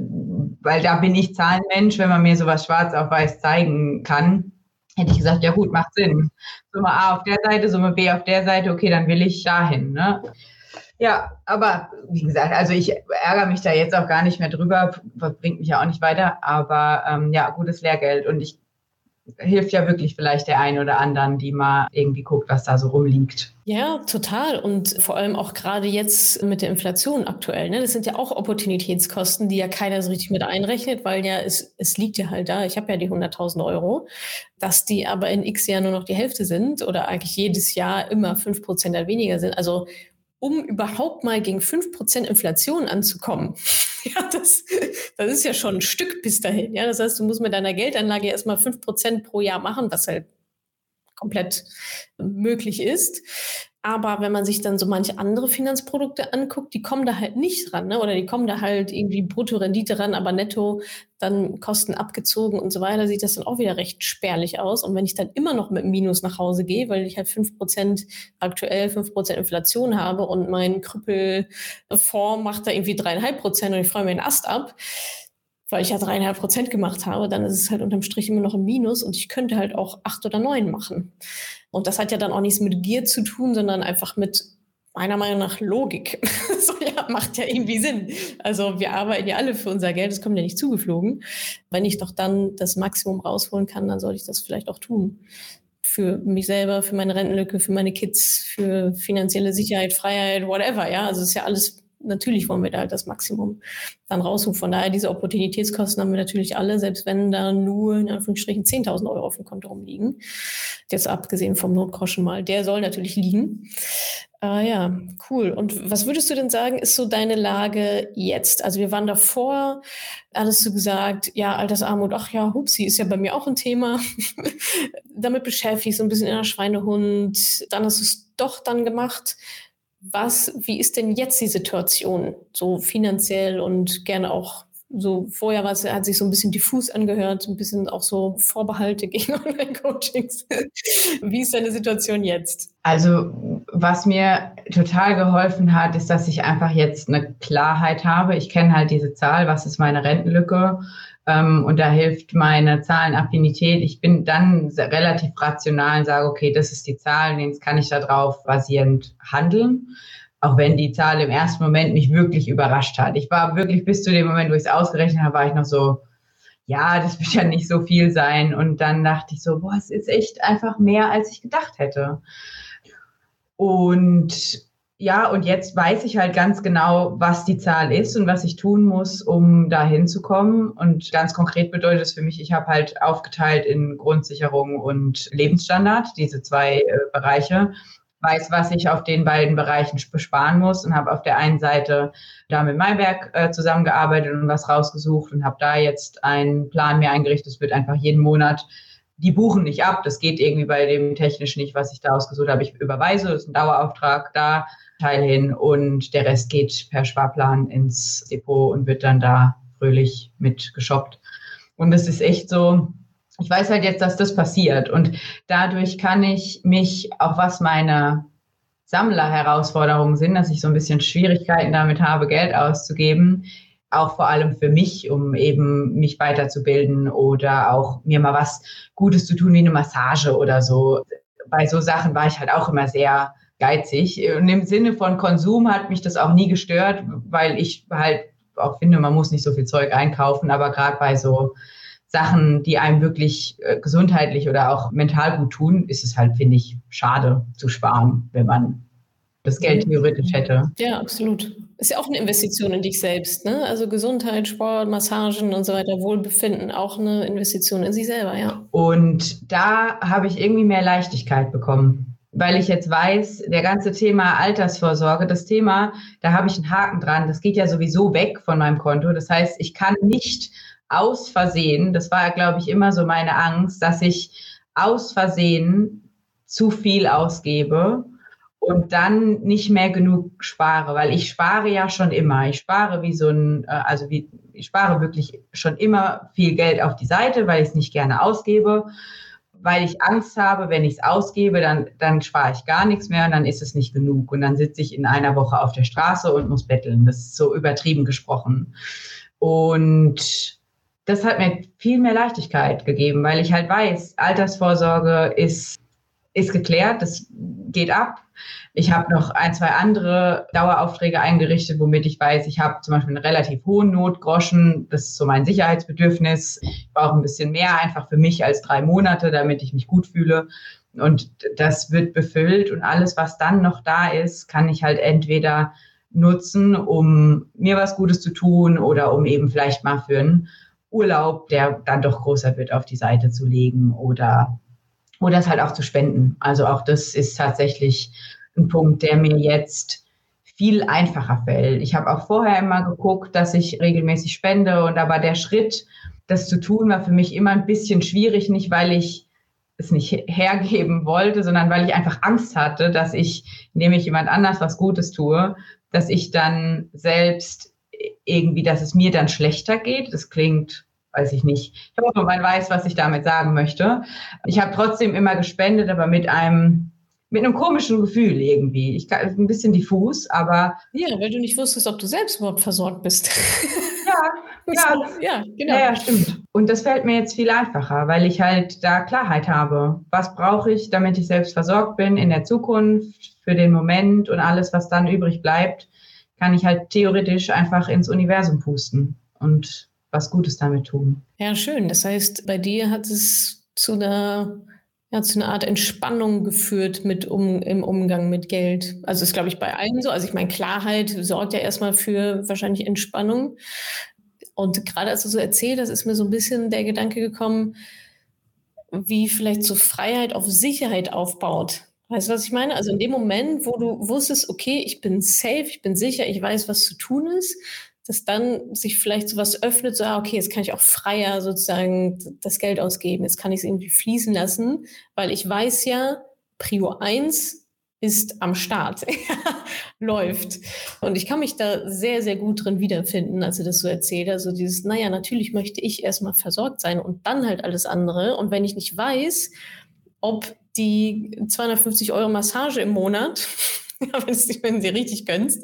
Weil da bin ich Zahlenmensch, wenn man mir sowas schwarz auf weiß zeigen kann, hätte ich gesagt, ja gut, macht Sinn. Summe A auf der Seite, Summe B auf der Seite, okay, dann will ich dahin. Ne? Ja, aber wie gesagt, also ich ärgere mich da jetzt auch gar nicht mehr drüber, bringt mich ja auch nicht weiter, aber ähm, ja, gutes Lehrgeld und ich hilft ja wirklich vielleicht der einen oder anderen, die mal irgendwie guckt, was da so rumliegt. Ja, total. Und vor allem auch gerade jetzt mit der Inflation aktuell. Ne? Das sind ja auch Opportunitätskosten, die ja keiner so richtig mit einrechnet, weil ja es, es liegt ja halt da. Ich habe ja die 100.000 Euro, dass die aber in x Jahren nur noch die Hälfte sind oder eigentlich jedes Jahr immer 5% weniger sind. Also um überhaupt mal gegen 5% Inflation anzukommen. ja, das, das ist ja schon ein Stück bis dahin. Ja, das heißt, du musst mit deiner Geldanlage erstmal 5% pro Jahr machen, was halt komplett möglich ist. Aber wenn man sich dann so manche andere Finanzprodukte anguckt, die kommen da halt nicht ran, ne? oder die kommen da halt irgendwie Brutto-Rendite ran, aber netto dann Kosten abgezogen und so weiter, sieht das dann auch wieder recht spärlich aus. Und wenn ich dann immer noch mit Minus nach Hause gehe, weil ich halt fünf Prozent aktuell fünf Prozent Inflation habe und mein Krüppelfonds macht da irgendwie dreieinhalb Prozent und ich freue mir den Ast ab, weil ich ja dreieinhalb Prozent gemacht habe, dann ist es halt unterm Strich immer noch ein Minus und ich könnte halt auch acht oder neun machen. Und das hat ja dann auch nichts mit Gier zu tun, sondern einfach mit meiner Meinung nach Logik. so ja, macht ja irgendwie Sinn. Also wir arbeiten ja alle für unser Geld, es kommt ja nicht zugeflogen. Wenn ich doch dann das Maximum rausholen kann, dann sollte ich das vielleicht auch tun. Für mich selber, für meine Rentenlücke, für meine Kids, für finanzielle Sicherheit, Freiheit, whatever. Ja, also es ist ja alles natürlich wollen wir da halt das Maximum dann rausholen. Von daher, diese Opportunitätskosten haben wir natürlich alle, selbst wenn da nur in Anführungsstrichen 10.000 Euro auf dem Konto rumliegen. Jetzt abgesehen vom Notgroschen mal, der soll natürlich liegen. Äh, ja, cool. Und was würdest du denn sagen, ist so deine Lage jetzt? Also wir waren davor, hattest du gesagt, ja, Altersarmut, ach ja, Hupsi, ist ja bei mir auch ein Thema. Damit beschäftigt, so ein bisschen in der Schweinehund. Dann hast du es doch dann gemacht was, wie ist denn jetzt die Situation, so finanziell und gerne auch so vorher was, hat sich so ein bisschen diffus angehört, ein bisschen auch so Vorbehalte gegen Online-Coachings. Wie ist deine Situation jetzt? Also, was mir total geholfen hat, ist, dass ich einfach jetzt eine Klarheit habe. Ich kenne halt diese Zahl, was ist meine Rentenlücke? Ähm, und da hilft meine Zahlenaffinität. Ich bin dann relativ rational und sage, okay, das ist die Zahl, jetzt kann ich darauf basierend handeln. Auch wenn die Zahl im ersten Moment mich wirklich überrascht hat. Ich war wirklich bis zu dem Moment, wo ich es ausgerechnet habe, war ich noch so, ja, das wird ja nicht so viel sein. Und dann dachte ich so, boah, es ist echt einfach mehr, als ich gedacht hätte. Und ja, und jetzt weiß ich halt ganz genau, was die Zahl ist und was ich tun muss, um da hinzukommen. Und ganz konkret bedeutet es für mich, ich habe halt aufgeteilt in Grundsicherung und Lebensstandard, diese zwei äh, Bereiche weiß, was ich auf den beiden Bereichen besparen muss und habe auf der einen Seite da mit Maiwerk äh, zusammengearbeitet und was rausgesucht und habe da jetzt einen Plan mir eingerichtet. Es wird einfach jeden Monat die buchen nicht ab. Das geht irgendwie bei dem technisch nicht, was ich da ausgesucht habe. Ich überweise, das ist ein Dauerauftrag da Teil hin und der Rest geht per Sparplan ins Depot und wird dann da fröhlich mit geshoppt. Und es ist echt so, ich weiß halt jetzt, dass das passiert und dadurch kann ich mich, auch was meine Sammlerherausforderungen sind, dass ich so ein bisschen Schwierigkeiten damit habe, Geld auszugeben, auch vor allem für mich, um eben mich weiterzubilden oder auch mir mal was Gutes zu tun, wie eine Massage oder so. Bei so Sachen war ich halt auch immer sehr geizig. Und im Sinne von Konsum hat mich das auch nie gestört, weil ich halt auch finde, man muss nicht so viel Zeug einkaufen, aber gerade bei so Sachen, die einem wirklich äh, gesundheitlich oder auch mental gut tun, ist es halt, finde ich, schade zu sparen, wenn man das Geld mhm. theoretisch hätte. Ja, absolut. Ist ja auch eine Investition in dich selbst, ne? Also Gesundheit, Sport, Massagen und so weiter, Wohlbefinden, auch eine Investition in sich selber, ja. Und da habe ich irgendwie mehr Leichtigkeit bekommen weil ich jetzt weiß, der ganze Thema Altersvorsorge, das Thema, da habe ich einen Haken dran, das geht ja sowieso weg von meinem Konto. Das heißt, ich kann nicht aus Versehen, das war, glaube ich, immer so meine Angst, dass ich aus Versehen zu viel ausgebe und dann nicht mehr genug spare, weil ich spare ja schon immer. Ich spare wie so ein, äh, also wie, ich spare wirklich schon immer viel Geld auf die Seite, weil ich es nicht gerne ausgebe, weil ich Angst habe, wenn ich es ausgebe, dann, dann spare ich gar nichts mehr und dann ist es nicht genug. Und dann sitze ich in einer Woche auf der Straße und muss betteln. Das ist so übertrieben gesprochen. Und das hat mir viel mehr Leichtigkeit gegeben, weil ich halt weiß, Altersvorsorge ist, ist geklärt, das geht ab. Ich habe noch ein, zwei andere Daueraufträge eingerichtet, womit ich weiß, ich habe zum Beispiel einen relativ hohen Notgroschen. Das ist so mein Sicherheitsbedürfnis. Ich brauche ein bisschen mehr einfach für mich als drei Monate, damit ich mich gut fühle. Und das wird befüllt und alles, was dann noch da ist, kann ich halt entweder nutzen, um mir was Gutes zu tun oder um eben vielleicht mal für einen Urlaub, der dann doch größer wird, auf die Seite zu legen oder, oder es halt auch zu spenden. Also auch das ist tatsächlich ein Punkt, der mir jetzt viel einfacher fällt. Ich habe auch vorher immer geguckt, dass ich regelmäßig spende und aber der Schritt, das zu tun, war für mich immer ein bisschen schwierig, nicht weil ich es nicht hergeben wollte, sondern weil ich einfach Angst hatte, dass ich, indem ich jemand anders was Gutes tue, dass ich dann selbst irgendwie, dass es mir dann schlechter geht. Das klingt, weiß ich nicht. Ich hoffe, man weiß, was ich damit sagen möchte. Ich habe trotzdem immer gespendet, aber mit einem mit einem komischen Gefühl irgendwie. Ich ein bisschen diffus, aber. Ja, weil du nicht wusstest, ob du selbst überhaupt versorgt bist. Ja, ja, ja, genau. Ja, stimmt. Und das fällt mir jetzt viel einfacher, weil ich halt da Klarheit habe. Was brauche ich, damit ich selbst versorgt bin in der Zukunft, für den Moment und alles, was dann übrig bleibt, kann ich halt theoretisch einfach ins Universum pusten und was Gutes damit tun. Ja, schön. Das heißt, bei dir hat es zu einer ja, zu einer Art Entspannung geführt mit um, im Umgang mit Geld. Also ist, glaube ich, bei allen so. Also ich meine, Klarheit sorgt ja erstmal für wahrscheinlich Entspannung. Und gerade als du so erzählt hast, ist mir so ein bisschen der Gedanke gekommen, wie vielleicht so Freiheit auf Sicherheit aufbaut. Weißt du, was ich meine? Also in dem Moment, wo du wusstest, okay, ich bin safe, ich bin sicher, ich weiß, was zu tun ist, dass dann sich vielleicht so was öffnet, so, ah, okay, jetzt kann ich auch freier sozusagen das Geld ausgeben, jetzt kann ich es irgendwie fließen lassen, weil ich weiß ja, Prio 1 ist am Start, läuft. Und ich kann mich da sehr, sehr gut drin wiederfinden, als du das so erzählt. Also dieses, naja, natürlich möchte ich erstmal versorgt sein und dann halt alles andere. Und wenn ich nicht weiß, ob die 250 Euro Massage im Monat, wenn du sie richtig gönnst,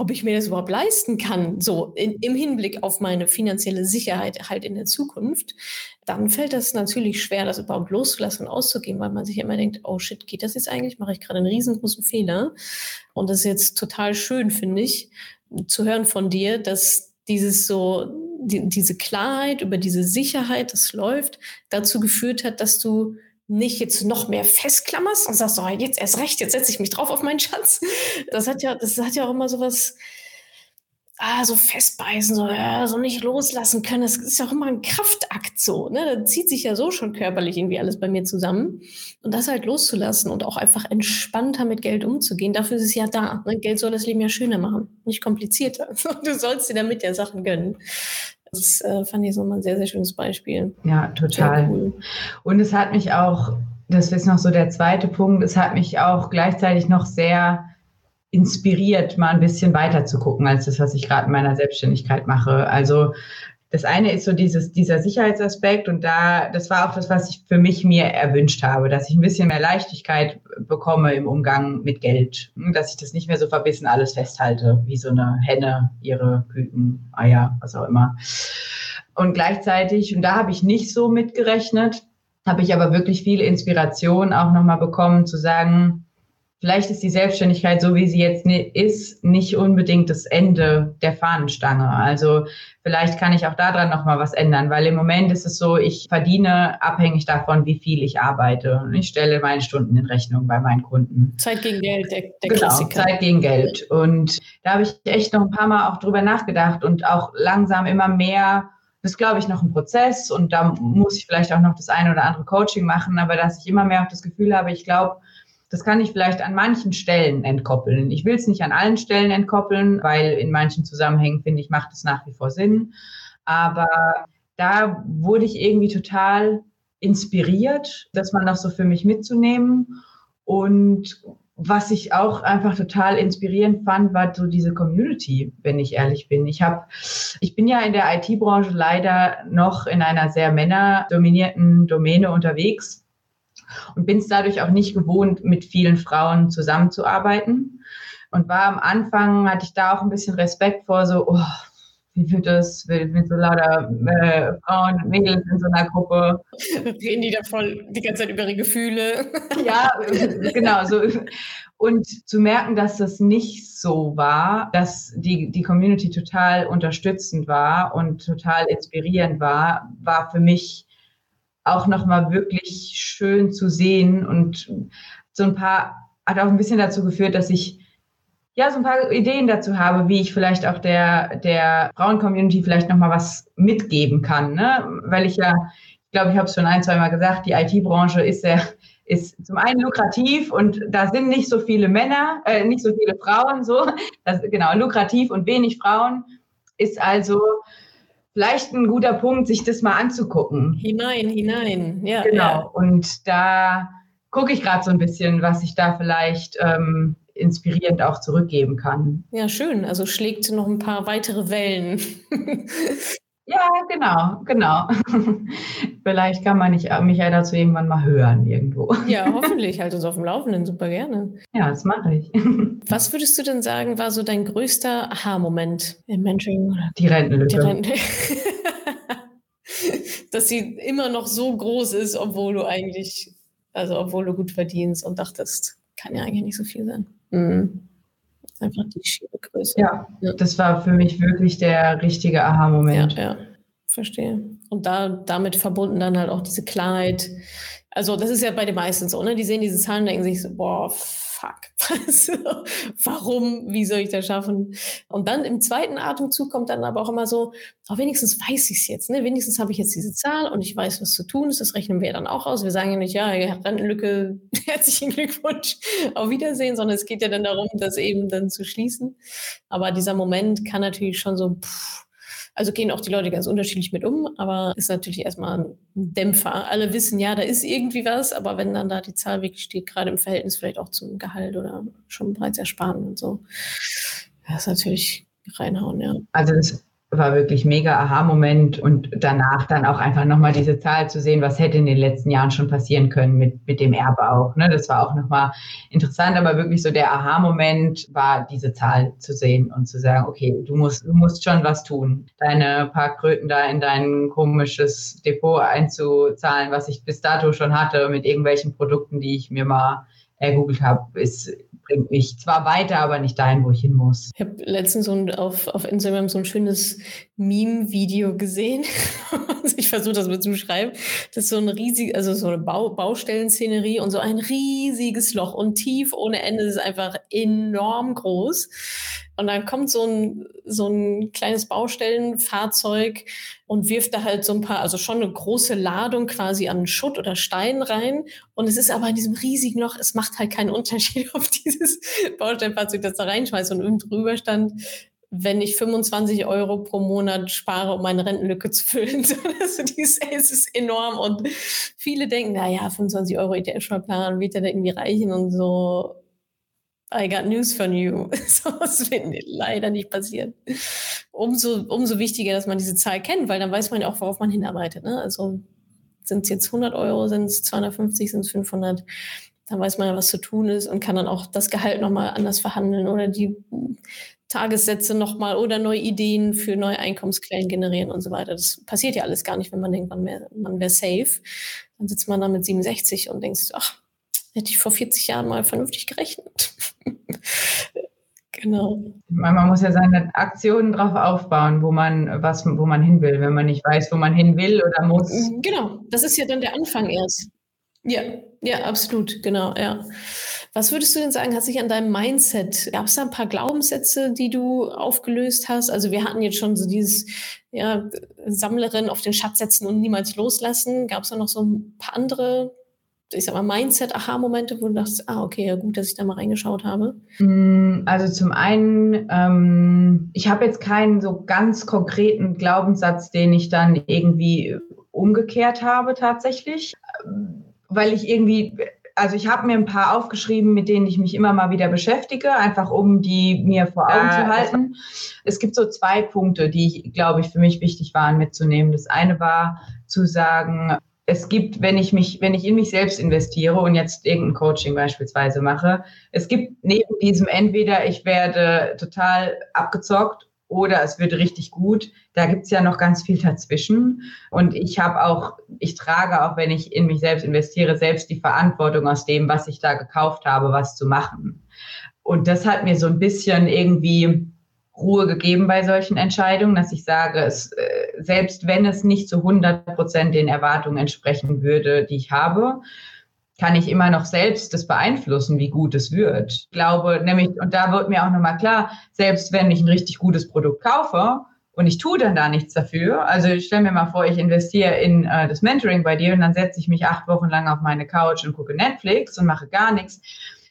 ob ich mir das überhaupt leisten kann, so in, im Hinblick auf meine finanzielle Sicherheit halt in der Zukunft, dann fällt das natürlich schwer, das überhaupt loszulassen und auszugeben, weil man sich immer denkt, oh shit, geht das jetzt eigentlich? Mache ich gerade einen riesengroßen Fehler? Und das ist jetzt total schön, finde ich, zu hören von dir, dass dieses so, die, diese Klarheit über diese Sicherheit, das läuft, dazu geführt hat, dass du nicht jetzt noch mehr festklammerst und sagst, oh, jetzt erst recht, jetzt setze ich mich drauf auf meinen Schatz. Das hat ja, das hat ja auch immer so was, ah, so festbeißen, so, ja, so nicht loslassen können. Das ist ja auch immer ein Kraftakt so, ne? Da zieht sich ja so schon körperlich irgendwie alles bei mir zusammen. Und das halt loszulassen und auch einfach entspannter mit Geld umzugehen, dafür ist es ja da. Ne? Geld soll das Leben ja schöner machen, nicht komplizierter. Du sollst dir damit ja Sachen gönnen. Das äh, fand ich so mal ein sehr, sehr schönes Beispiel. Ja, total. Cool. Und es hat mich auch, das ist noch so der zweite Punkt, es hat mich auch gleichzeitig noch sehr inspiriert, mal ein bisschen weiter zu gucken, als das, was ich gerade in meiner Selbstständigkeit mache. Also das eine ist so dieses, dieser Sicherheitsaspekt und da, das war auch das, was ich für mich mir erwünscht habe, dass ich ein bisschen mehr Leichtigkeit bekomme im Umgang mit Geld, dass ich das nicht mehr so verbissen alles festhalte, wie so eine Henne ihre Küken, Eier, was auch immer. Und gleichzeitig, und da habe ich nicht so mitgerechnet, habe ich aber wirklich viel Inspiration auch nochmal bekommen zu sagen, vielleicht ist die Selbstständigkeit, so wie sie jetzt ist, nicht unbedingt das Ende der Fahnenstange. Also vielleicht kann ich auch daran nochmal was ändern, weil im Moment ist es so, ich verdiene abhängig davon, wie viel ich arbeite. Ich stelle meine Stunden in Rechnung bei meinen Kunden. Zeit gegen Geld, der, der genau, Klassiker. Zeit gegen Geld. Und da habe ich echt noch ein paar Mal auch drüber nachgedacht und auch langsam immer mehr das ist, glaube ich, noch ein Prozess und da muss ich vielleicht auch noch das eine oder andere Coaching machen, aber dass ich immer mehr auch das Gefühl habe, ich glaube, Das kann ich vielleicht an manchen Stellen entkoppeln. Ich will es nicht an allen Stellen entkoppeln, weil in manchen Zusammenhängen, finde ich, macht es nach wie vor Sinn. Aber da wurde ich irgendwie total inspiriert, das mal noch so für mich mitzunehmen. Und was ich auch einfach total inspirierend fand, war so diese Community, wenn ich ehrlich bin. Ich habe, ich bin ja in der IT-Branche leider noch in einer sehr männerdominierten Domäne unterwegs und bin es dadurch auch nicht gewohnt, mit vielen Frauen zusammenzuarbeiten. Und war am Anfang, hatte ich da auch ein bisschen Respekt vor, so, oh, wie wird das mit so lauter äh, Frauen und Mädels in so einer Gruppe? Reden die da voll die ganze Zeit über ihre Gefühle? ja, genau. So. Und zu merken, dass das nicht so war, dass die, die Community total unterstützend war und total inspirierend war, war für mich auch nochmal wirklich schön zu sehen und so ein paar, hat auch ein bisschen dazu geführt, dass ich ja, so ein paar Ideen dazu habe, wie ich vielleicht auch der, der Frauen-Community vielleicht nochmal was mitgeben kann. Ne? Weil ich ja, ich glaube, ich habe es schon ein, zwei Mal gesagt, die IT-Branche ist sehr, ist zum einen lukrativ und da sind nicht so viele Männer, äh, nicht so viele Frauen, so. Das, genau, lukrativ und wenig Frauen ist also vielleicht ein guter Punkt, sich das mal anzugucken. Hinein, hinein, ja. Genau. Ja. Und da gucke ich gerade so ein bisschen, was ich da vielleicht ähm, inspirierend auch zurückgeben kann. Ja, schön. Also schlägt noch ein paar weitere Wellen. ja, genau, genau. Vielleicht kann man nicht, mich ja dazu irgendwann mal hören irgendwo. Ja, hoffentlich. Halt uns auf dem Laufenden. Super gerne. Ja, das mache ich. Was würdest du denn sagen, war so dein größter Aha-Moment im Mentoring? Die Rentenlücke. Die Renten Dass sie immer noch so groß ist, obwohl du eigentlich, also obwohl du gut verdienst und dachtest, kann ja eigentlich nicht so viel sein. Mhm. Einfach die schiere Größe. Ja, ja, das war für mich wirklich der richtige Aha-Moment. Ja, ja, verstehe. Und da damit verbunden dann halt auch diese Klarheit. Also das ist ja bei den meisten so, ne? Die sehen diese Zahlen und denken sich so, boah, fuck, also, warum, wie soll ich das schaffen? Und dann im zweiten Atemzug kommt dann aber auch immer so, oh, wenigstens weiß ich es jetzt, ne? wenigstens habe ich jetzt diese Zahl und ich weiß, was zu tun ist, das rechnen wir dann auch aus. Wir sagen ja nicht, ja, Rentenlücke, herzlichen Glückwunsch, auf Wiedersehen, sondern es geht ja dann darum, das eben dann zu schließen. Aber dieser Moment kann natürlich schon so, pff, also gehen auch die Leute ganz unterschiedlich mit um, aber ist natürlich erstmal ein Dämpfer. Alle wissen, ja, da ist irgendwie was, aber wenn dann da die Zahl wirklich steht, gerade im Verhältnis vielleicht auch zum Gehalt oder schon bereits ersparen und so, das ist natürlich reinhauen, ja. Also das war wirklich mega Aha-Moment und danach dann auch einfach nochmal diese Zahl zu sehen, was hätte in den letzten Jahren schon passieren können mit, mit dem Erbe auch. Ne? Das war auch nochmal interessant, aber wirklich so der Aha-Moment war, diese Zahl zu sehen und zu sagen, okay, du musst, du musst schon was tun. Deine paar Kröten da in dein komisches Depot einzuzahlen, was ich bis dato schon hatte mit irgendwelchen Produkten, die ich mir mal ergoogelt habe, ist bringt mich zwar weiter, aber nicht dahin, wo ich hin muss. Ich habe letztens so ein, auf, auf Instagram so ein schönes Meme-Video gesehen. ich versuche das mal zu beschreiben. Das ist so ein riesig, also so eine Bau, Baustellenszenerie und so ein riesiges Loch und tief ohne Ende. Das ist einfach enorm groß. Und dann kommt so ein, so ein kleines Baustellenfahrzeug und wirft da halt so ein paar, also schon eine große Ladung quasi an Schutt oder Stein rein. Und es ist aber in diesem riesigen Loch, es macht halt keinen Unterschied, ob dieses Baustellenfahrzeug das da reinschmeißt und irgendwo drüber stand, wenn ich 25 Euro pro Monat spare, um meine Rentenlücke zu füllen. also dieses, es ist enorm und viele denken, naja, 25 Euro ETF-Sparplan wird ja da irgendwie reichen und so. I got news for you. so, das wird leider nicht passieren. Umso, umso wichtiger, dass man diese Zahl kennt, weil dann weiß man ja auch, worauf man hinarbeitet. Ne? Also sind es jetzt 100 Euro, sind es 250, sind es 500, dann weiß man ja, was zu tun ist und kann dann auch das Gehalt nochmal anders verhandeln oder die Tagessätze nochmal oder neue Ideen für neue Einkommensquellen generieren und so weiter. Das passiert ja alles gar nicht, wenn man denkt, man wäre man wär safe. Dann sitzt man da mit 67 und denkt, ach, hätte ich vor 40 Jahren mal vernünftig gerechnet. genau. Man muss ja seine Aktionen drauf aufbauen, wo man was, wo man hin will, wenn man nicht weiß, wo man hin will oder muss. Genau, das ist ja dann der Anfang erst. Ja, ja, absolut, genau, ja. Was würdest du denn sagen, hat sich an deinem Mindset, gab es da ein paar Glaubenssätze, die du aufgelöst hast? Also wir hatten jetzt schon so dieses, ja, Sammlerin auf den Schatz setzen und niemals loslassen. Gab es da noch so ein paar andere ich sag mal, Mindset-Aha-Momente, wo du dachtest, ah, okay, ja gut, dass ich da mal reingeschaut habe? Mm, also zum einen, ähm, ich habe jetzt keinen so ganz konkreten Glaubenssatz, den ich dann irgendwie umgekehrt habe tatsächlich, weil ich irgendwie also ich habe mir ein paar aufgeschrieben, mit denen ich mich immer mal wieder beschäftige, einfach um die mir vor Augen äh, zu halten. Es gibt so zwei Punkte, die ich, glaube ich, für mich wichtig waren mitzunehmen. Das eine war zu sagen, es gibt, wenn ich mich, wenn ich in mich selbst investiere und jetzt irgendein Coaching beispielsweise mache, es gibt neben diesem entweder ich werde total abgezockt oder es wird richtig gut. Da gibt's ja noch ganz viel dazwischen. Und ich habe auch, ich trage auch, wenn ich in mich selbst investiere, selbst die Verantwortung aus dem, was ich da gekauft habe, was zu machen. Und das hat mir so ein bisschen irgendwie Ruhe gegeben bei solchen Entscheidungen, dass ich sage, es, äh, selbst wenn es nicht zu 100 Prozent den Erwartungen entsprechen würde, die ich habe, kann ich immer noch selbst das beeinflussen, wie gut es wird. Ich glaube nämlich, und da wird mir auch nochmal klar, selbst wenn ich ein richtig gutes Produkt kaufe und ich tue dann da nichts dafür, also ich stelle mir mal vor, ich investiere in äh, das Mentoring bei dir und dann setze ich mich acht Wochen lang auf meine Couch und gucke Netflix und mache gar nichts,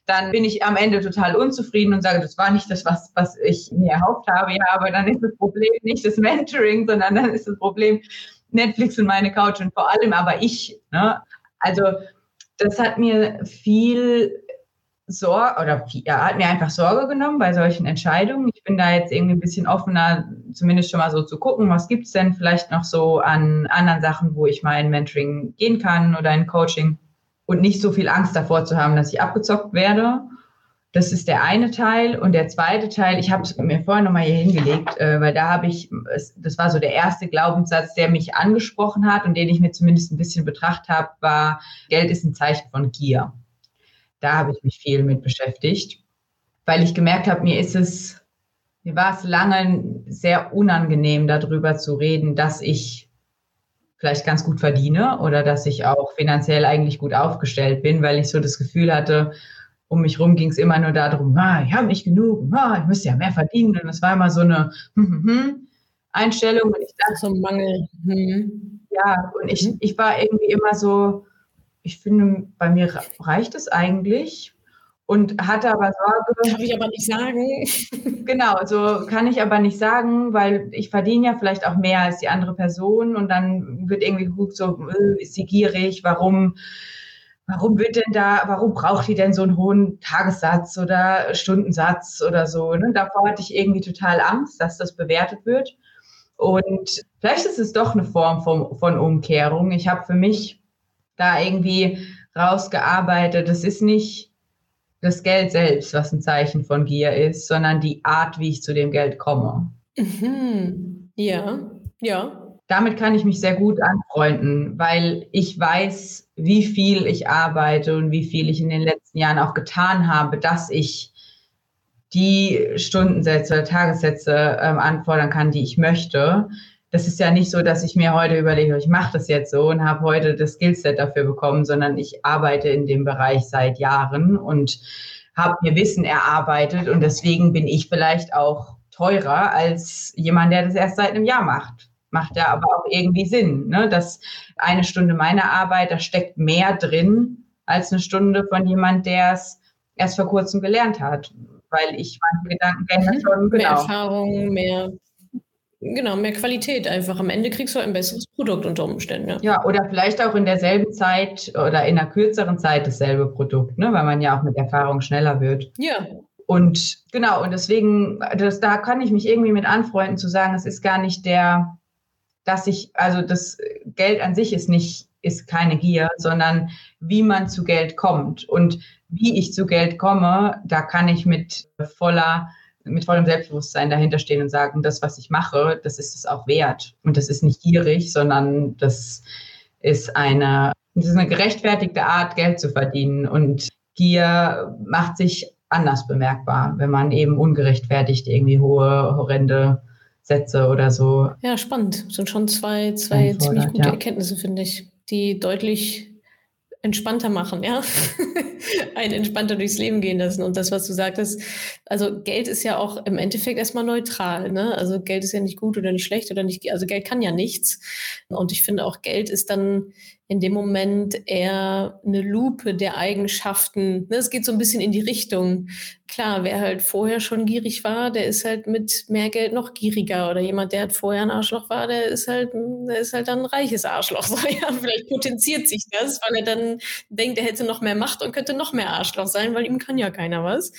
dann bin ich am Ende total unzufrieden und sage, das war nicht das, was, was ich mir erhofft habe. Ja, aber dann ist das Problem nicht das Mentoring, sondern dann ist das Problem Netflix und meine Couch und vor allem aber ich. Ne? Also das hat mir viel Sorge oder ja, hat mir einfach Sorge genommen bei solchen Entscheidungen. Ich bin da jetzt irgendwie ein bisschen offener, zumindest schon mal so zu gucken, was gibt's denn vielleicht noch so an anderen Sachen, wo ich mal in Mentoring gehen kann oder in Coaching und nicht so viel Angst davor zu haben, dass ich abgezockt werde. Das ist der eine Teil. Und der zweite Teil, ich habe es mir vorher nochmal hier hingelegt, äh, weil da habe ich, das war so der erste Glaubenssatz, der mich angesprochen hat und den ich mir zumindest ein bisschen betrachtet habe, war, Geld ist ein Zeichen von Gier. Da habe ich mich viel mit beschäftigt, weil ich gemerkt habe, mir ist es, mir war es lange sehr unangenehm, darüber zu reden, dass ich vielleicht ganz gut verdiene oder dass ich auch finanziell eigentlich gut aufgestellt bin, weil ich so das Gefühl hatte, um mich rum ging es immer nur darum, ah, ich habe nicht genug, ah, ich müsste ja mehr verdienen. Und es war immer so eine hm, hm, hm, Einstellung. Und ich dachte, so ein Mangel. Hm. Ja, und ich, ich war irgendwie immer so, ich finde, bei mir reicht es eigentlich und hatte aber Sorge. Kann ich aber nicht sagen. genau, so kann ich aber nicht sagen, weil ich verdiene ja vielleicht auch mehr als die andere Person und dann wird irgendwie geguckt, so, äh, ist sie gierig, warum warum wird denn da, warum braucht die denn so einen hohen Tagessatz oder Stundensatz oder so? Ne? Davor hatte ich irgendwie total Angst, dass das bewertet wird. Und vielleicht ist es doch eine Form von, von Umkehrung. Ich habe für mich da irgendwie rausgearbeitet, es ist nicht das Geld selbst, was ein Zeichen von Gier ist, sondern die Art, wie ich zu dem Geld komme. Mhm. Ja, ja damit kann ich mich sehr gut anfreunden, weil ich weiß, wie viel ich arbeite und wie viel ich in den letzten Jahren auch getan habe, dass ich die Stundensätze oder Tagessätze ähm, anfordern kann, die ich möchte. Das ist ja nicht so, dass ich mir heute überlege, ich mache das jetzt so und habe heute das Skillset dafür bekommen, sondern ich arbeite in dem Bereich seit Jahren und habe mir Wissen erarbeitet und deswegen bin ich vielleicht auch teurer als jemand, der das erst seit einem Jahr macht macht ja aber auch irgendwie Sinn, ne? dass eine Stunde meiner Arbeit, da steckt mehr drin als eine Stunde von jemand, der es erst vor kurzem gelernt hat, weil ich meine Gedankengänge mhm. schon, genau. Mehr Erfahrung, mehr, genau, mehr Qualität einfach. Am Ende kriegst du ein besseres Produkt unter Umständen. Ja. ja, oder vielleicht auch in derselben Zeit oder in einer kürzeren Zeit dasselbe Produkt, ne? weil man ja auch mit Erfahrung schneller wird. Ja, und genau, und deswegen, das, da kann ich mich irgendwie mit anfreunden, zu sagen, es ist gar nicht der, dass ich, also das Geld an sich ist nicht, ist keine Gier, sondern wie man zu Geld kommt. Und wie ich zu Geld komme, da kann ich mit voller, mit vollem Selbstbewusstsein dahinter stehen und sagen, das, was ich mache, das ist es auch wert. Und das ist nicht gierig, sondern das ist eine, das ist eine gerechtfertigte Art, Geld zu verdienen. Und Gier macht sich anders bemerkbar, wenn man eben ungerechtfertigt irgendwie hohe, horrende Sätze oder so. Ja, spannend. Das sind schon zwei, zwei ziemlich gute ja. Erkenntnisse, finde ich, die deutlich entspannter machen, ja. Ein entspannter durchs Leben gehen lassen. Und das, was du sagtest, also Geld ist ja auch im Endeffekt erstmal neutral, ne? Also Geld ist ja nicht gut oder nicht schlecht oder nicht, also Geld kann ja nichts. Und ich finde auch Geld ist dann in dem Moment eher eine Lupe der Eigenschaften. Ne, es geht so ein bisschen in die Richtung. Klar, wer halt vorher schon gierig war, der ist halt mit mehr Geld noch gieriger. Oder jemand, der halt vorher ein Arschloch war, der ist halt, der ist halt dann ein reiches Arschloch. So, ja, vielleicht potenziert sich das, weil er dann denkt, er hätte noch mehr Macht und könnte noch mehr Arschloch sein, weil ihm kann ja keiner was.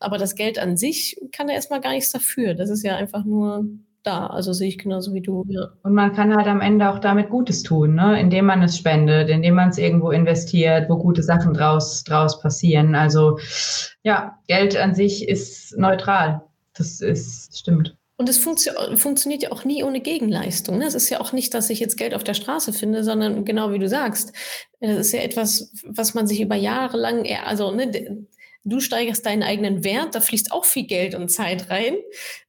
Aber das Geld an sich kann er erstmal gar nichts dafür. Das ist ja einfach nur da. Also sehe ich genauso wie du. Ja. Und man kann halt am Ende auch damit Gutes tun, ne? indem man es spendet, indem man es irgendwo investiert, wo gute Sachen draus, draus passieren. Also ja, Geld an sich ist neutral. Das ist, stimmt. Und es funktio funktioniert ja auch nie ohne Gegenleistung. Ne? Es ist ja auch nicht, dass ich jetzt Geld auf der Straße finde, sondern genau wie du sagst, es ist ja etwas, was man sich über Jahre lang, also ne, Du steigerst deinen eigenen Wert, da fließt auch viel Geld und Zeit rein.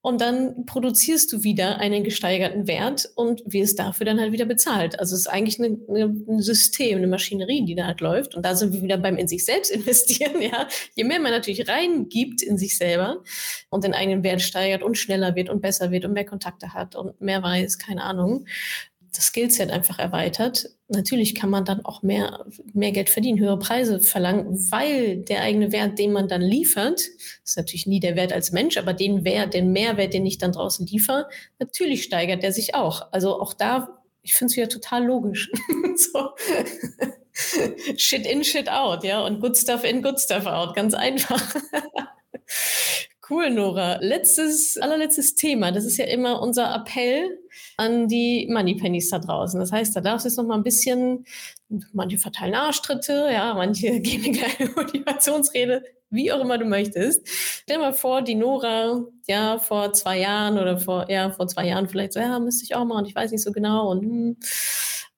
Und dann produzierst du wieder einen gesteigerten Wert und wirst dafür dann halt wieder bezahlt. Also es ist eigentlich eine, eine, ein System, eine Maschinerie, die da halt läuft. Und da sind wir wieder beim in sich selbst investieren. Ja, je mehr man natürlich reingibt in sich selber und den eigenen Wert steigert und schneller wird und besser wird und mehr Kontakte hat und mehr weiß, keine Ahnung, das Skillset einfach erweitert. Natürlich kann man dann auch mehr, mehr Geld verdienen, höhere Preise verlangen, weil der eigene Wert, den man dann liefert, ist natürlich nie der Wert als Mensch, aber den Wert, den Mehrwert, den ich dann draußen liefere, natürlich steigert der sich auch. Also auch da, ich finde es wieder total logisch. shit in, shit out, ja, und good stuff in, good stuff out, ganz einfach. Cool, Nora. Letztes, allerletztes Thema. Das ist ja immer unser Appell an die Moneypennies da draußen. Das heißt, da darfst du jetzt noch mal ein bisschen, manche verteilen Arschtritte, ja, manche geben eine kleine Motivationsrede, wie auch immer du möchtest. Stell dir mal vor, die Nora, ja, vor zwei Jahren oder vor, ja, vor zwei Jahren vielleicht so, ja, müsste ich auch machen, ich weiß nicht so genau und, hm,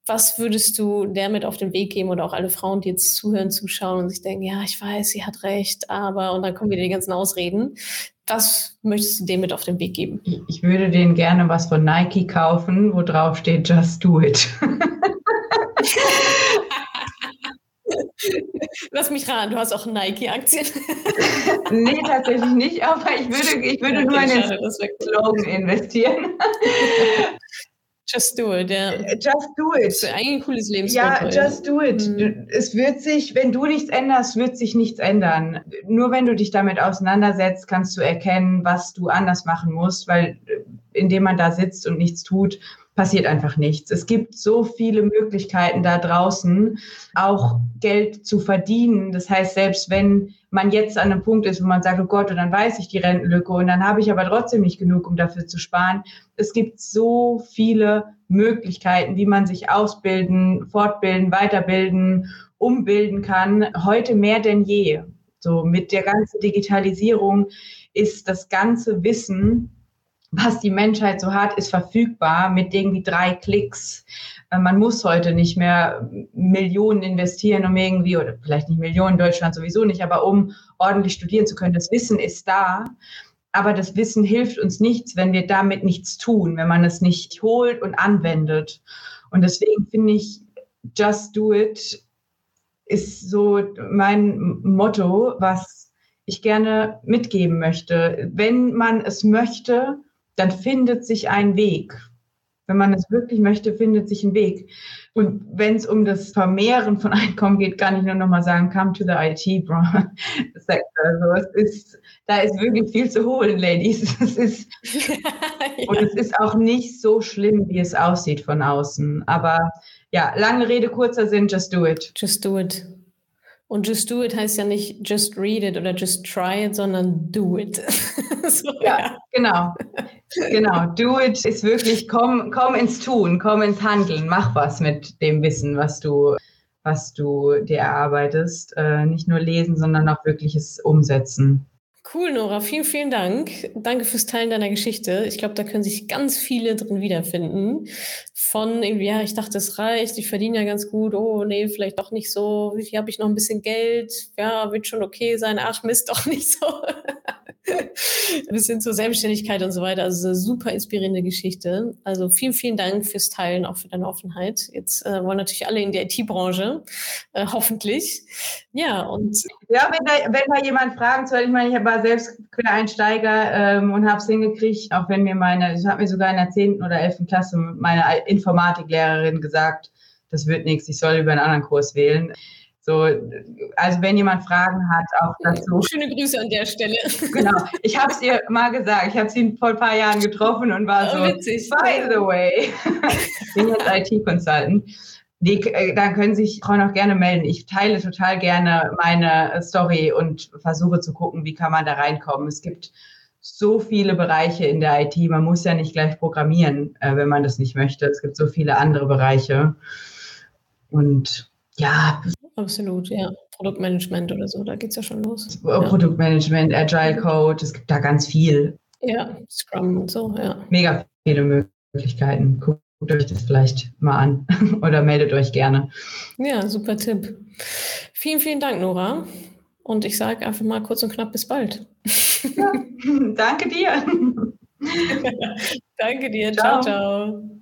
was würdest du der mit auf den Weg geben oder auch alle Frauen, die jetzt zuhören, zuschauen und sich denken, ja, ich weiß, sie hat recht, aber und dann kommen wieder die ganzen Ausreden. Was möchtest du dem mit auf den Weg geben? Ich würde denen gerne was von Nike kaufen, wo drauf steht, just do it. Lass mich raten, du hast auch Nike-Aktien. nee, tatsächlich nicht, aber ich würde, ich würde okay, nur in den Slogan investieren. Just do it, ja. Äh, just do it. Das ist eigentlich ein cooles Lebensmotto. Ja, just do it. Mhm. Es wird sich, wenn du nichts änderst, wird sich nichts ändern. Nur wenn du dich damit auseinandersetzt, kannst du erkennen, was du anders machen musst, weil äh, indem man da sitzt und nichts tut, passiert einfach nichts. Es gibt so viele Möglichkeiten da draußen, auch Geld zu verdienen. Das heißt, selbst wenn man jetzt an einem Punkt ist, wo man sagt, oh Gott, und dann weiß ich die Rentenlücke und dann habe ich aber trotzdem nicht genug, um dafür zu sparen. Es gibt so viele Möglichkeiten, wie man sich ausbilden, fortbilden, weiterbilden, umbilden kann. Heute mehr denn je. So mit der ganzen Digitalisierung ist das ganze Wissen was die Menschheit so hat, ist verfügbar mit irgendwie drei Klicks. Äh, man muss heute nicht mehr Millionen investieren, um irgendwie, oder vielleicht nicht Millionen, Deutschland sowieso nicht, aber um ordentlich studieren zu können. Das Wissen ist da. Aber das Wissen hilft uns nichts, wenn wir damit nichts tun, wenn man es nicht holt und anwendet. Und deswegen finde ich, just do it ist so mein Motto, was ich gerne mitgeben möchte. Wenn man es möchte, dann findet sich ein Weg. Wenn man es wirklich möchte, findet sich ein Weg. Und wenn es um das Vermehren von Einkommen geht, kann ich nur noch mal sagen, come to the IT-Sektor. Also es ist, da ist wirklich viel zu holen, Ladies. Es ist, ja. Und es ist auch nicht so schlimm, wie es aussieht von außen. Aber ja, lange Rede, kurzer Sinn, just do it. Just do it. Und just do it heißt ja nicht just read it oder just try it, sondern do it. so, ja, ja, genau. Genau. Do it ist wirklich, komm, komm ins Tun, komm ins Handeln, mach was mit dem Wissen, was du, was du dir erarbeitest. Äh, nicht nur lesen, sondern auch wirkliches Umsetzen. Cool, Nora. Vielen, vielen Dank. Danke fürs Teilen deiner Geschichte. Ich glaube, da können sich ganz viele drin wiederfinden. Von irgendwie, ja, ich dachte, es reicht, ich verdiene ja ganz gut. Oh, nee, vielleicht doch nicht so. Wie viel habe ich noch ein bisschen Geld? Ja, wird schon okay sein. Ach, Mist, doch nicht so. bis hin zur Selbstständigkeit und so weiter. Also eine super inspirierende Geschichte. Also vielen, vielen Dank fürs Teilen, auch für deine Offenheit. Jetzt äh, wollen natürlich alle in die IT-Branche, äh, hoffentlich. Ja, und. Ja, wenn da, wenn da jemand fragen soll, ich meine, ich war selbst Quereinsteiger ähm, und habe es hingekriegt, auch wenn mir meine, ich habe mir sogar in der 10. oder 11. Klasse meine Informatiklehrerin gesagt, das wird nichts, ich soll über einen anderen Kurs wählen. So, also wenn jemand Fragen hat, auch dazu. Schöne Grüße an der Stelle. Genau, ich habe es ihr mal gesagt. Ich habe sie vor ein paar Jahren getroffen und war oh, so, witzig. by the way, ich bin jetzt IT-Consultant. Die, äh, da können sich Frauen auch gerne melden. Ich teile total gerne meine Story und versuche zu gucken, wie kann man da reinkommen. Es gibt so viele Bereiche in der IT. Man muss ja nicht gleich programmieren, äh, wenn man das nicht möchte. Es gibt so viele andere Bereiche. Und ja. Absolut, ja. Produktmanagement oder so, da geht es ja schon los. Produktmanagement, Agile Code, es gibt da ganz viel. Ja, Scrum und so, ja. Mega viele Möglichkeiten. Guckt euch das vielleicht mal an oder meldet euch gerne. Ja, super Tipp. Vielen, vielen Dank, Nora. Und ich sage einfach mal kurz und knapp bis bald. Ja, danke dir. danke dir. Ciao, ciao. ciao.